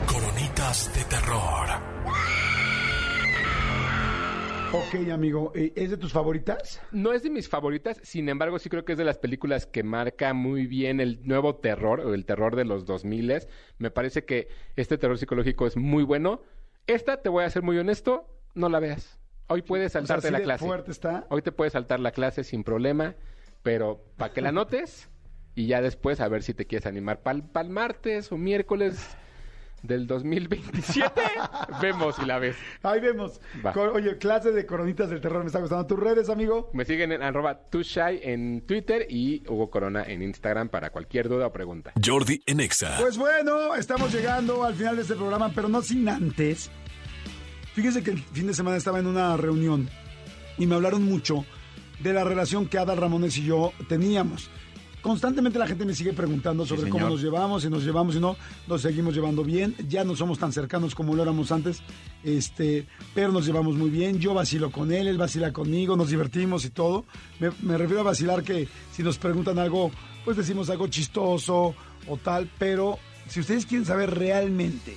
Coronitas de terror. Ok, amigo. eh, ¿Es de tus favoritas? No es de mis favoritas, sin embargo sí creo que es de las películas que marca muy bien el nuevo terror o el terror de los 2000. Me parece que este terror psicológico es muy bueno. Esta, te voy a ser muy honesto, no la veas. Hoy puedes O sea, saltarte la de clase. fuerte está. Hoy te puedes saltar la clase sin problema, pero para que la notes y ya después a ver si te quieres animar para el martes o miércoles del 2027, vemos si la ves. Ahí vemos. Va. Oye, clase de coronitas del terror me está gustando. ¿Tus redes, amigo? Me siguen en arroba tushai en Twitter y Hugo Corona en Instagram para cualquier duda o pregunta. Jordi en Exa. Pues bueno, estamos llegando al final de este programa, pero no sin antes. Fíjense que el fin de semana estaba en una reunión y me hablaron mucho de la relación que Adal Ramones y yo teníamos. constantemente la gente me sigue preguntando sobre cómo nos llevamos, si nos llevamos y no, nos seguimos llevando bien. Ya no somos tan cercanos como lo éramos antes, este, pero nos llevamos muy bien. Yo vacilo con él, él vacila conmigo, nos divertimos y todo. Me, me refiero a vacilar que si nos preguntan algo, pues decimos algo chistoso o tal, pero si ustedes quieren saber realmente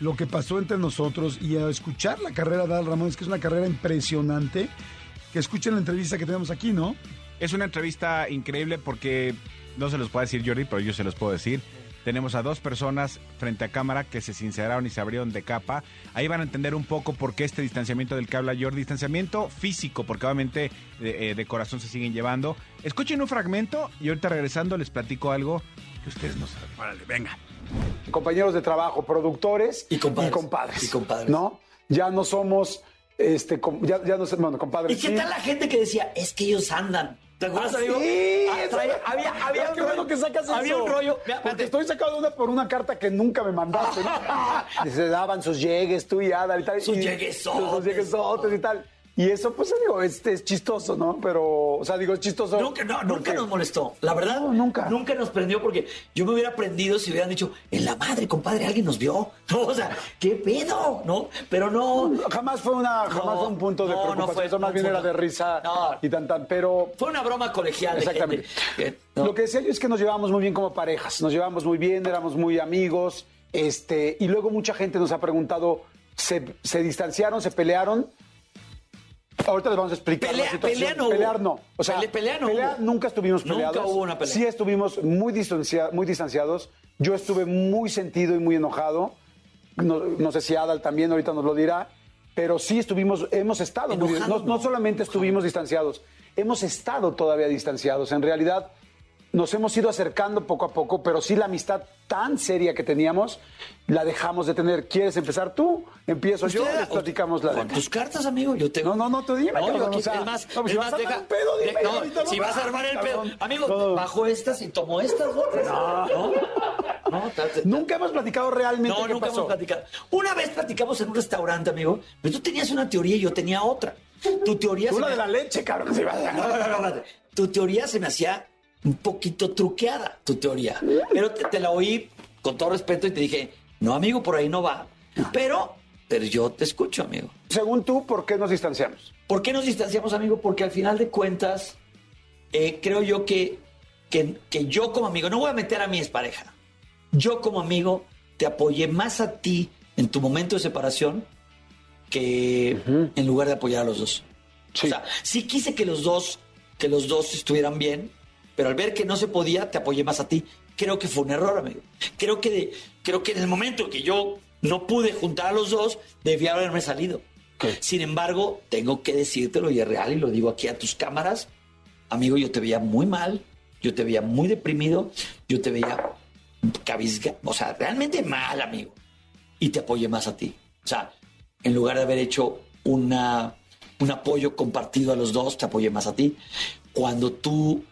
lo que pasó entre nosotros y a escuchar la carrera de Adal Ramones, que es una carrera impresionante, que escuchen la entrevista que tenemos aquí, ¿no? Es una entrevista increíble porque no se los puede decir Jordi, pero yo se los puedo decir. Tenemos a dos personas frente a cámara que se sinceraron y se abrieron de capa. Ahí van a entender un poco por qué este distanciamiento del que habla Jordi. Distanciamiento físico, porque obviamente de, eh, de corazón se siguen llevando. Escuchen un fragmento y ahorita regresando les platico algo que ustedes no saben. Órale, venga. Compañeros de trabajo, productores Y compadres. y compadres. Y compadres. ¿No? Ya no somos, este, ya, ya no somos, bueno, compadres. ¿Y qué sí. tal la gente que decía, es que ellos andan? ¿Te acuerdas, Ah, amigo? sí, Ah, traía- había, había un qué bueno rollo. que sacas Había eso. un rollo. Mira, Porque espérate. estoy sacando una por una carta que nunca me mandaste, ¿no? Se daban sus llegues, tú y Ada y tal. Sus lleguesotes. Sus lleguesotes y tal. Y eso, pues, digo, es chistoso, ¿no? Pero, o sea, digo, es chistoso. Nunca, no, nunca nos molestó. La verdad, No, nunca. Nunca nos prendió porque yo me hubiera prendido si hubieran dicho, en la madre, compadre, alguien nos vio. No, o sea, ¿qué pedo? ¿No? Pero no. Jamás fue, una, jamás No, fue un punto de no, no preocupación, fue- eso más bien era de risa y tan tan, pero Fue una broma colegial de Exactamente. gente. no. Lo que decía yo es que nos llevábamos muy bien como parejas, nos llevábamos muy bien, éramos muy amigos, este, y luego mucha gente nos ha preguntado, ¿se, se distanciaron, se pelearon? Ahorita les vamos a explicar Pelea- la situación. pelea no. Pelear no. O sea, Pele- pelea no hubo. nunca estuvimos Nunca peleados. hubo una pelea. Sí estuvimos muy, distancia- muy distanciados. Yo estuve muy sentido y muy enojado. No, no sé si Adal también ahorita nos lo dirá. Pero sí estuvimos, hemos estado muy Enojado, no, no no. solamente estuvimos distanciados, hemos estado todavía distanciados. En realidad, nos hemos ido acercando poco a poco, pero sí la amistad tan seria que teníamos, la dejamos de tener. ¿Quieres empezar tú? Empiezo yo, les platicamos la Con de tus cartas, amigo, yo tengo. No, no, no, tú dime, No, cabrón, aquí- o sea, es más, no, pues es si más, vas a armar deja- un pedo, dime, no, ahorita si va. vas a armar el pedo, amigo, No. bajo estas y tomo estas otras. No, no, Nunca hemos platicado realmente no, qué nunca pasó. hemos platicado. Una vez platicamos en un restaurante, amigo, pero tú tenías una teoría y yo tenía otra. Tu teoría se la me- de la leche, cabrón. vaya. No, no, no, no. Tu teoría se me hacía un poquito truqueada, tu teoría. Pero te, te la oí con todo respeto y te dije, no, amigo, por ahí no va. Pero, pero yo te escucho, amigo. Según tú, ¿por qué nos distanciamos? ¿Por qué nos distanciamos, amigo? Porque al final de cuentas, eh, creo yo que, que, que yo como amigo, no voy a meter a mi expareja, yo como amigo te apoyé más a ti en tu momento de separación que en lugar de apoyar a los dos. Sí. O sea, sí quise que los dos, que los dos estuvieran bien, pero al ver que no se podía, te apoyé más a ti. Creo que fue un error, amigo. Creo que, creo que en el momento que yo no pude juntar a los dos, debía haberme salido. Sin embargo, tengo que decírtelo y es real y lo digo aquí a tus cámaras. Amigo, yo te veía muy mal, yo te veía muy deprimido, yo te veía cabizga, o sea, realmente mal, amigo. Y te apoyé más a ti. O sea, en lugar de haber hecho una, un apoyo compartido a los dos, te apoyé más a ti. Cuando tú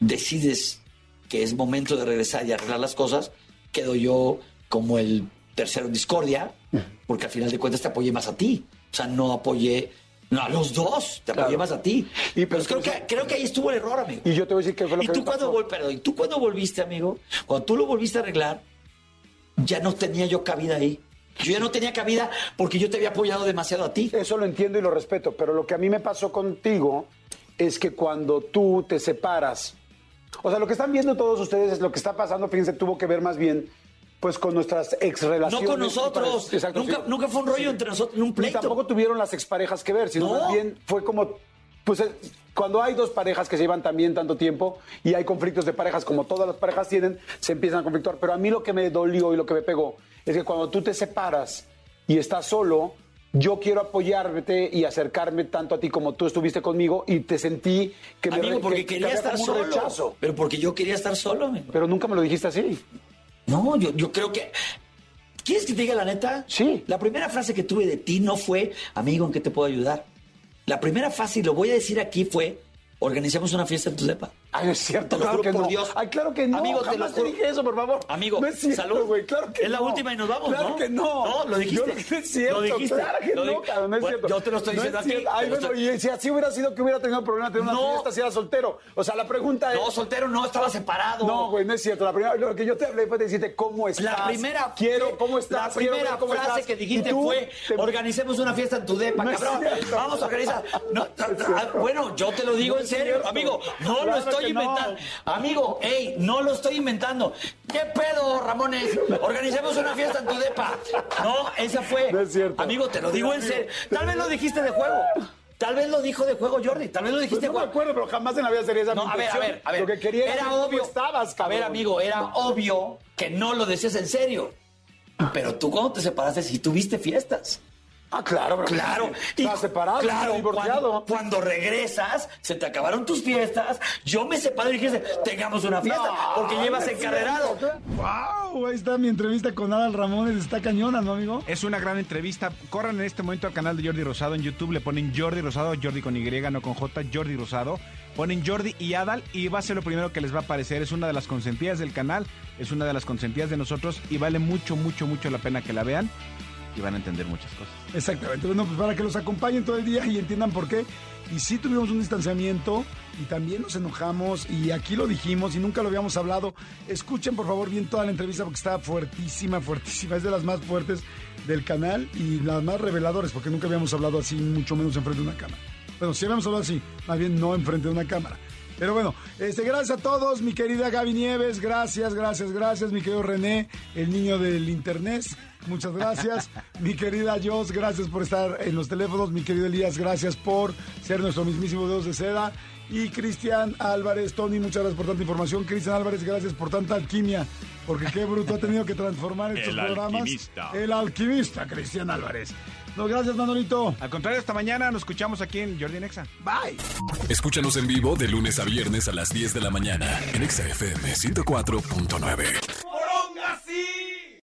decides que es momento de regresar y arreglar las cosas, quedo yo como el tercero en discordia, porque al final de cuentas te apoyé más a ti. O sea, no apoyé no, a los dos, te apoyé Claro. más a ti. Y pero pero creo entonces- que, creo que ahí estuvo el error, amigo. Y yo te voy a decir qué fue lo ¿Y que tú me cuando, vol- perdón, ¿y tú cuando volviste, amigo? Cuando tú lo volviste a arreglar, ya no tenía yo cabida ahí. Yo ya no tenía cabida porque yo te había apoyado demasiado a ti. Eso lo entiendo y lo respeto, pero lo que a mí me pasó contigo es que cuando tú te separas, o sea, lo que están viendo todos ustedes es lo que está pasando, fíjense, tuvo que ver más bien pues con nuestras ex No con nosotros. Exacto, nunca, sí. nunca fue un rollo entre nosotros, un pleito. tampoco tuvieron las exparejas que ver, sino No. más bien fue como, pues eh, cuando hay dos parejas que se llevan también tanto tiempo y hay conflictos de parejas como todas las parejas tienen, se empiezan a conflictuar. Pero a mí lo que me dolió y lo que me pegó es que cuando tú te separas y estás solo, yo quiero apoyarte y acercarme tanto a ti como tú estuviste conmigo y te sentí que me Amigo, re- porque que- que quería había estar solo. rechazo. Pero porque yo quería estar solo, amigo. Pero nunca me lo dijiste así. No, yo, yo creo que. ¿Quieres que te diga la neta? Sí. La primera frase que tuve de ti no fue, amigo, ¿en qué te puedo ayudar? La primera frase, y lo voy a decir aquí, fue, organizamos una fiesta en tu depa. Ay, es cierto, lo claro que por no. Dios. Ay, claro que no. Amigo, te lo jamás te, juro. dije eso, por favor. Amigo, no es cierto, salud. güey, claro que Es la no. última y nos vamos, claro ¿no? que no. No, lo dijiste. Yo, no es cierto, Lo dijiste. claro que Lo no, cabrón, no es Bueno, cierto. yo te lo estoy es diciendo aquí. cierto. Ay, lo bueno, estoy- y si así hubiera sido que hubiera tenido problema tener una No. fiesta si era soltero. O sea, la pregunta es... No, soltero no, estaba separado. No, güey, no es cierto. La primera, lo que yo te hablé fue de decirte cómo estás. La primera, quiero, ¿cómo estás? La primera cómo frase estás. que dijiste fue: organicemos una fiesta en tu depa, es cabrón. Vamos a organizar. Ah, bueno, yo te lo digo en es serio, amigo. No lo estoy no. inventando. Amigo, hey, no lo estoy inventando. ¿Qué pedo, Ramones? Organicemos una fiesta en tu depa. No, esa fue. No es cierto. Amigo, te lo digo en serio. Tal vez lo dijiste de juego. Tal vez lo dijo de juego Jordi. Tal vez lo Pues dijiste no de me juego. acuerdo, pero jamás en la vida sería esa No, a ver, a ver, a ver. Lo que quería era obvio. estabas, a ver, amigo, era obvio que no lo decías en serio. Pero tú cuando te separaste sí tuviste fiestas. Ah, claro, pero Claro, Estaba separado, claro, divorciado. Cuando, cuando regresas, se te acabaron tus fiestas. Yo me separé y dije, tengamos una fiesta, porque llevas encarrerado. Wow, ahí está mi entrevista con Adal Ramones, está cañona, ¿no, amigo? Es una gran entrevista. Corran en este momento al canal de Jordi Rosado en YouTube. Le ponen Jordi Rosado, Jordi con Y, no con J, Jordi Rosado. Ponen Jordi y Adal y va a ser lo primero que les va a aparecer. Es una de las consentidas del canal, es una de las consentidas de nosotros y vale mucho, mucho, mucho la pena que la vean y van a entender muchas cosas. Exactamente, bueno, pues para que los acompañen todo el día y entiendan por qué. Y sí tuvimos un distanciamiento y también nos enojamos y aquí lo dijimos y nunca lo habíamos hablado. Escuchen por favor bien toda la entrevista porque está fuertísima, fuertísima. Es de las más fuertes del canal y las más reveladoras porque nunca habíamos hablado así, mucho menos enfrente de una cámara. Bueno, sí habíamos hablado así, más bien no enfrente de una cámara. Pero bueno, este, gracias a todos, mi querida Gaby Nieves, gracias, gracias, gracias, mi querido René, el niño del internet, muchas gracias, mi querida Jos, gracias por estar en los teléfonos, mi querido Elías, gracias por ser nuestro mismísimo Dios de seda, y Cristian Álvarez, Tony, muchas gracias por tanta información, Cristian Álvarez, gracias por tanta alquimia, porque qué bruto ha tenido que transformar estos El programas. alquimista. El alquimista, Cristian Álvarez. No, gracias, Manolito. Al contrario, esta mañana nos escuchamos aquí en Jordi Nexa. Bye. Escúchanos en vivo de lunes a viernes a las 10 de la mañana en Exa FM 104.9.